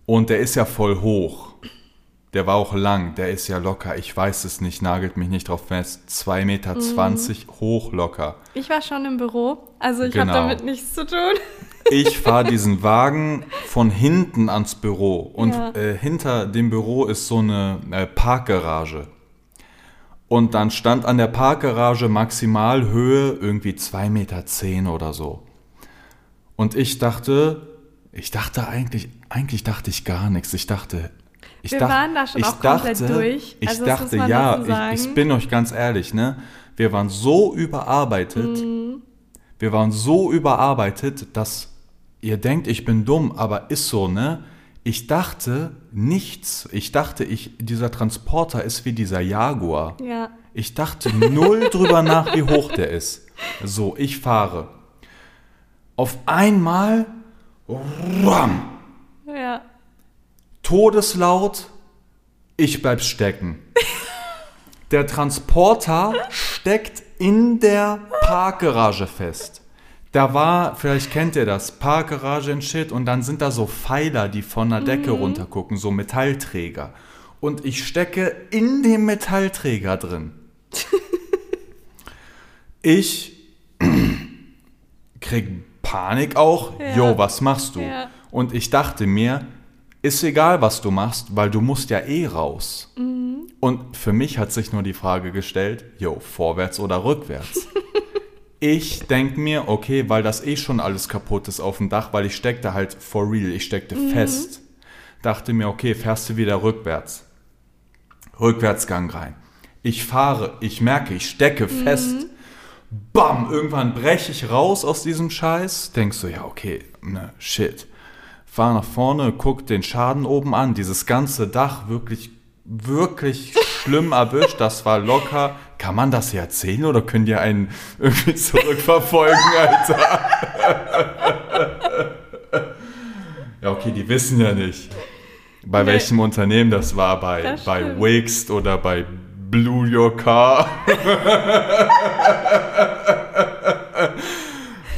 und der ist ja voll hoch. Der war auch lang, der ist ja locker, ich weiß es nicht, nagelt mich nicht drauf fest, 2,20 Meter hoch locker. Ich war schon im Büro, also ich Genau. habe damit nichts zu tun. Ich fahre diesen Wagen von hinten ans Büro und Ja. äh, hinter dem Büro ist so eine äh, Parkgarage. Und dann stand an der Parkgarage Maximalhöhe irgendwie 2,10 Meter oder so. Und ich dachte, ich dachte eigentlich, eigentlich dachte ich gar nichts. Ich dachte, ich Wir dach- waren da schon ich auch komplett durch. Ich Also muss dachte, ja, ich, ich bin euch ganz ehrlich, ne? Wir waren so überarbeitet. Mhm. Wir waren so überarbeitet, dass ihr denkt, ich bin dumm, aber ist so, ne? Ich dachte nichts. Ich dachte, ich, dieser Transporter ist wie dieser Jaguar. Ja. Ich dachte null drüber nach, wie hoch der ist. So, ich fahre. Auf einmal, ram, Ja. Todeslaut, ich bleib stecken. Der Transporter steckt in der Parkgarage fest. Da war, vielleicht kennt ihr das, Parkgarage und Shit und dann sind da so Pfeiler, die von der Decke runtergucken, so Metallträger. Und ich stecke in dem Metallträger drin. Ich krieg Panik auch. Ja. Jo, was machst du? Ja. Und ich dachte mir, ist egal, was du machst, weil du musst ja eh raus. Mhm. Und für mich hat sich nur die Frage gestellt, jo, vorwärts oder rückwärts? ich denke mir, okay, weil das eh schon alles kaputt ist auf dem Dach, weil ich steckte halt for real, ich steckte Mhm. fest. Dachte mir, okay, fährst du wieder rückwärts. Rückwärtsgang rein. Ich fahre, ich merke, ich stecke Mhm. fest. Bam, irgendwann breche ich raus aus diesem Scheiß. Denkst du, ja, okay, ne, shit. Fahr nach vorne, guck den Schaden oben an. Dieses ganze Dach wirklich, wirklich schlimm erwischt. Das war locker. Kann man das hier erzählen oder könnt ihr einen irgendwie zurückverfolgen, Alter? ja, okay, die wissen ja nicht, bei Nee. welchem Unternehmen das war. Bei, Das bei. Wixt oder bei Blue Your Car.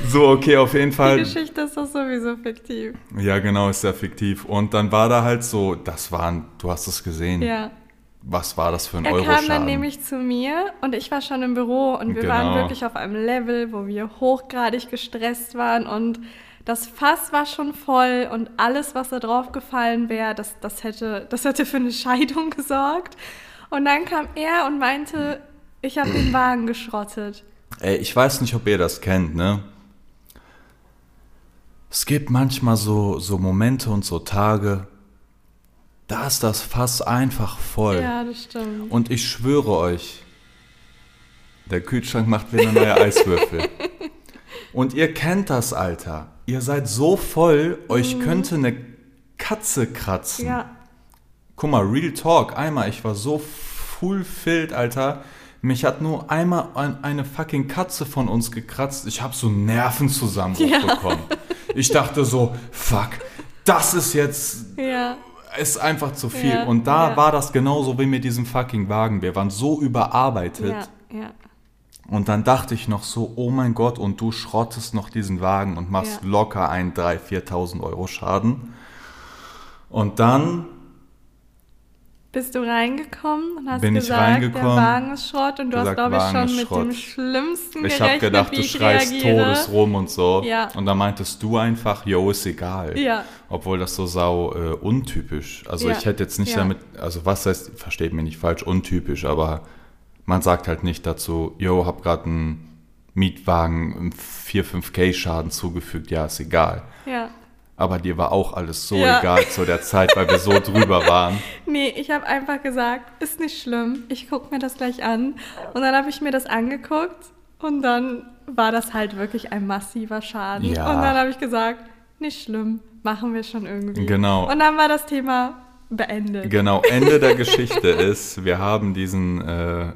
so, okay, auf jeden Die Fall. Geschichte ist doch sowieso fiktiv. Ja, genau, ist ja fiktiv. Und dann war da halt so, das waren, du hast es gesehen. Ja. Was war das für ein Er kam Euroschaden? dann nämlich zu mir und ich war schon im Büro und wir Genau. waren wirklich auf einem Level, wo wir hochgradig gestresst waren und das Fass war schon voll und alles, was da drauf gefallen wäre, das, das, hätte, das hätte für eine Scheidung gesorgt. Und dann kam er und meinte, ich habe den Wagen geschrottet. Ey, ich weiß nicht, ob ihr das kennt, ne? Es gibt manchmal so, so Momente und so Tage, da ist das Fass einfach voll. Ja, das stimmt. Und ich schwöre euch, der Kühlschrank macht wieder neue Eiswürfel. Und ihr kennt das, Alter. Ihr seid so voll, euch könnte eine Katze kratzen. Mhm. Ja, Guck mal, Real Talk, einmal, ich war so fulfilled, Alter. Mich hat nur einmal ein, eine fucking Katze von uns gekratzt. Ich habe so Nervenzusammenbruch Ja. bekommen. Ich dachte so, fuck, das ist jetzt ja, ist einfach zu viel. Ja, Und da ja. war das genauso wie mit diesem fucking Wagen. Wir waren so überarbeitet. Und dann dachte ich noch so, oh mein Gott, und du schrottest noch diesen Wagen und machst locker ein 3.000, 4.000 Euro Schaden. Und dann, Bist du reingekommen und hast Bin ich gesagt, der Wagen ist Schrott und du hast, gesagt, glaube ich, schon mit Schrott. dem Schlimmsten ich gerechnet, habe gedacht, du ich schreist reagiere. Todes rum und so. Ja. Und dann meintest du einfach, yo, ist egal. Ja. Obwohl das so sau äh, untypisch. Also Ja. ich hätte jetzt nicht damit, also was heißt, versteht mich nicht falsch, untypisch, aber man sagt halt nicht dazu, yo, hab gerade einen Mietwagen im 4, 5K Schaden zugefügt, ja, ist egal. Ja. Aber dir war auch alles so Ja. egal zu der Zeit, weil wir so drüber waren. Nee, ich habe einfach gesagt, ist nicht schlimm, ich gucke mir das gleich an. Und dann habe ich mir das angeguckt und dann war das halt wirklich ein massiver Schaden. Ja. Und dann habe ich gesagt, nicht schlimm, machen wir schon irgendwie. Genau. Und dann war das Thema beendet. Genau, Ende der Geschichte ist, wir haben diesen, äh,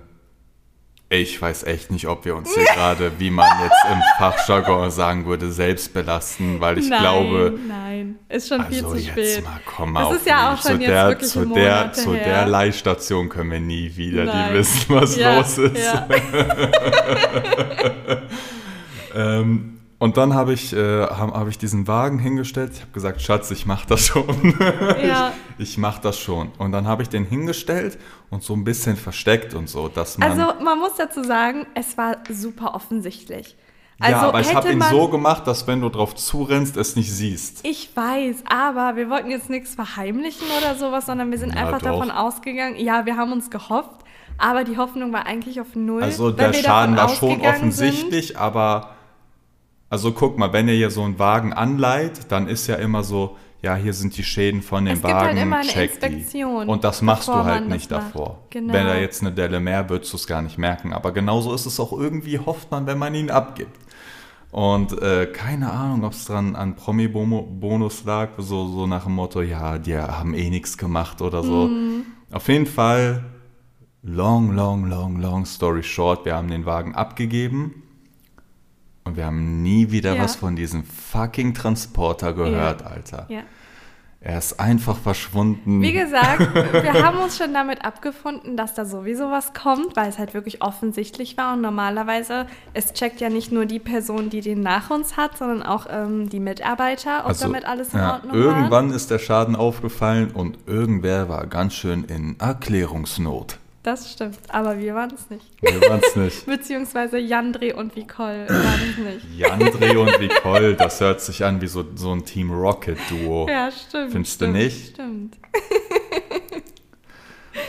ich weiß echt nicht, ob wir uns hier gerade, wie man jetzt im Fachjargon sagen würde, selbst belasten, weil ich nein, glaube, Nein, ist schon viel also zu jetzt spät. mal komm Das auf ist ja auch zu schon jetzt der, wirklich zu der, Monate zu her. der Leihstation können wir nie wieder, Nein. die wissen, was Ja, los ist. Ja. Ähm, und dann habe ich, äh, hab, hab ich diesen Wagen hingestellt. Ich habe gesagt, Schatz, ich mach das schon. Ja. Ich, ich mach das schon. Und dann habe ich den hingestellt und so ein bisschen versteckt und so, dass man. Also man muss dazu sagen, es war super offensichtlich. Also ja, aber ich habe ihn so gemacht, dass wenn du drauf zurennst, es nicht siehst. Ich weiß, aber wir wollten jetzt nichts verheimlichen oder sowas, sondern wir sind Ja, einfach doch. davon ausgegangen, ja, wir haben uns gehofft, aber die Hoffnung war eigentlich auf null. Also der Schaden war schon offensichtlich, aber also guck mal, wenn ihr hier so einen Wagen anleiht, dann ist ja immer so, ja, hier sind die Schäden von dem Es gibt halt Wagen, immer eine check die. Inspektion, Und das machst du halt nicht davor. Genau. Wenn da jetzt eine Delle mehr, würdest du es gar nicht merken. Aber genauso ist es auch irgendwie, hofft man, wenn man ihn abgibt. Und äh, keine Ahnung, ob es dran an Promi-Bonus lag, so, so nach dem Motto, ja, die haben eh nichts gemacht oder so. Mhm. Auf jeden Fall, long, long, long, long story short, wir haben den Wagen abgegeben und wir haben nie wieder Ja. was von diesem fucking Transporter gehört, Alter. Ja. Er ist einfach verschwunden. Wie gesagt, wir haben uns schon damit abgefunden, dass da sowieso was kommt, weil es halt wirklich offensichtlich war. Und normalerweise, es checkt ja nicht nur die Person, die den nach uns hat, sondern auch ähm, die Mitarbeiter, ob damit alles in Also, ja, Ordnung war. Irgendwann ist der Schaden aufgefallen und irgendwer war ganz schön in Erklärungsnot. Das stimmt, aber wir waren es nicht. Wir waren es nicht. Beziehungsweise Jandre und Nicole waren es nicht. Jandre und Nicole, das hört sich an wie so, so ein Team Rocket-Duo. Ja, stimmt. Findest du stimmt, nicht? Stimmt.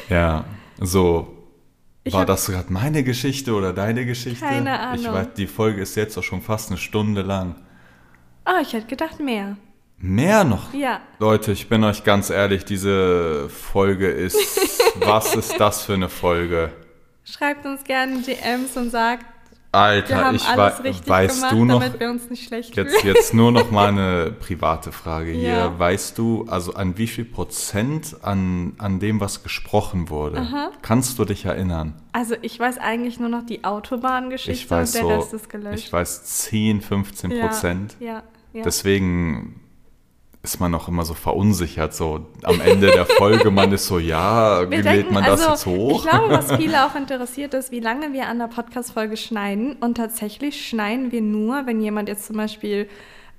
Ja, so. Ich War das gerade meine Geschichte oder deine Geschichte? Keine Ahnung. Ich weiß, die Folge ist jetzt auch schon fast eine Stunde lang. Ah, ich hätte gedacht mehr. Mehr noch. Ja. Leute, ich bin euch ganz ehrlich, diese Folge ist. was ist das für eine Folge? Schreibt uns gerne DMs und sagt, Alter, ich alles wei- weißt gemacht, du noch, damit wir uns nicht schlecht Jetzt, fühlen. jetzt nur noch mal eine private Frage hier. Ja. Weißt du, also an wie viel Prozent an, an dem, was gesprochen wurde, kannst du dich erinnern? Also ich weiß eigentlich nur noch die Autobahngeschichte Ich weiß und der so, Rest ist gelöscht. ich weiß 10, 15 ja, Prozent. Ja, ja. Deswegen ist man auch immer so verunsichert, so am Ende der Folge, man ist so, ja, Wir lädt man das also, jetzt hoch? Ich glaube, was viele auch interessiert ist, wie lange wir an der Podcast-Folge schneiden. Und tatsächlich schneiden wir nur, wenn jemand jetzt zum Beispiel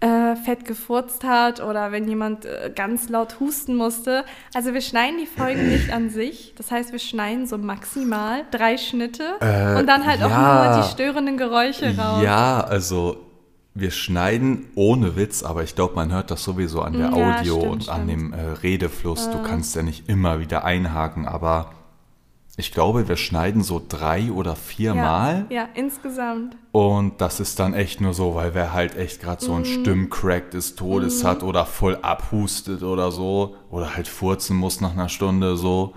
äh, fett gefurzt hat oder wenn jemand äh, ganz laut husten musste. Also wir schneiden die Folgen nicht an sich. Das heißt, wir schneiden so maximal drei Schnitte Äh, und dann halt auch ja. nur die störenden Geräusche raus. Ja, also wir schneiden ohne Witz, aber ich glaube, man hört das sowieso an der Mm, Ja, Audio stimmt, und an stimmt. dem äh, Redefluss. Du kannst ja nicht immer wieder einhaken, aber ich glaube, wir schneiden so drei oder vier ja, Mal ja, insgesamt. und das ist dann echt nur so, weil wer halt echt gerade so ein Mhm. Stimmcrack des Todes hat oder voll abhustet oder so oder halt furzen muss nach einer Stunde so.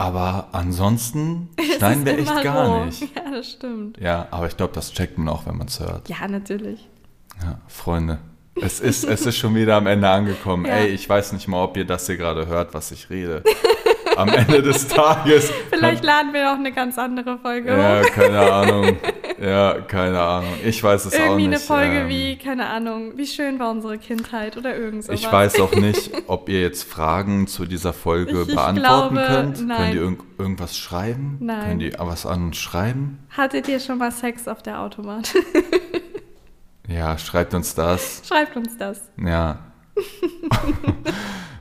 Aber ansonsten schneiden wir echt gar roh. nicht. Ja, das stimmt. Ja, aber ich glaube, das checkt man auch, wenn man es hört. Ja, natürlich. Ja, Freunde, es ist, es ist schon wieder am Ende angekommen. Ja. Ey, ich weiß nicht mal, ob ihr das hier gerade hört, was ich rede. Am Ende des Tages. Vielleicht laden wir auch eine ganz andere Folge Ja, hoch. keine Ahnung. Ja, keine Ahnung. Ich weiß es auch Irgendwie nicht. eine Folge Ähm, wie, keine Ahnung, wie schön war unsere Kindheit oder irgend sowas. Ich weiß auch nicht, ob ihr jetzt Fragen zu dieser Folge Ich- beantworten glaube, könnt. nein. Könnt ihr irg irgendwas schreiben? Nein. Könnt ihr was an uns schreiben? Hattet ihr schon mal Sex auf der Autobahn? Ja, schreibt uns das. Schreibt uns das. Ja.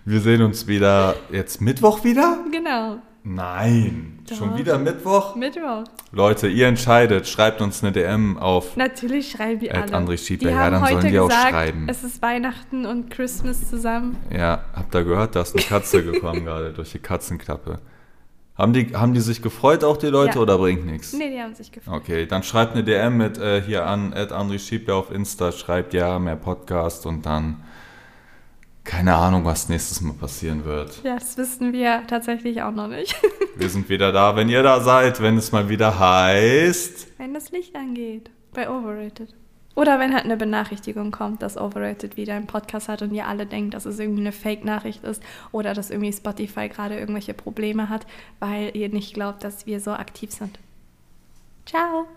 Wir sehen uns wieder jetzt Mittwoch wieder? Genau. Nein, Doch. schon wieder Mittwoch? Mittwoch. Leute, ihr entscheidet. Schreibt uns eine DM auf. Natürlich schreiben die alle. André Schiebler. die Ja, dann sollen die auch gesagt, schreiben. es ist Weihnachten und Christmas zusammen. Ja, habt ihr gehört, da ist eine Katze gekommen gerade durch die Katzenklappe. Haben die, haben die sich gefreut, auch die Leute, Ja. oder bringt nichts? Nee, die haben sich gefreut. Okay, dann schreibt eine DM mit äh, hier an, at André Schiebler auf Insta, schreibt ja, mehr Podcast und dann keine Ahnung, was nächstes Mal passieren wird. Ja, das wissen wir tatsächlich auch noch nicht. Wir sind wieder da, wenn ihr da seid, wenn es mal wieder heißt. wenn das Licht angeht. Bei Overrated. Oder wenn halt eine Benachrichtigung kommt, dass Overrated wieder einen Podcast hat und ihr alle denkt, dass es irgendwie eine Fake-Nachricht ist oder dass irgendwie Spotify gerade irgendwelche Probleme hat, weil ihr nicht glaubt, dass wir so aktiv sind. Ciao!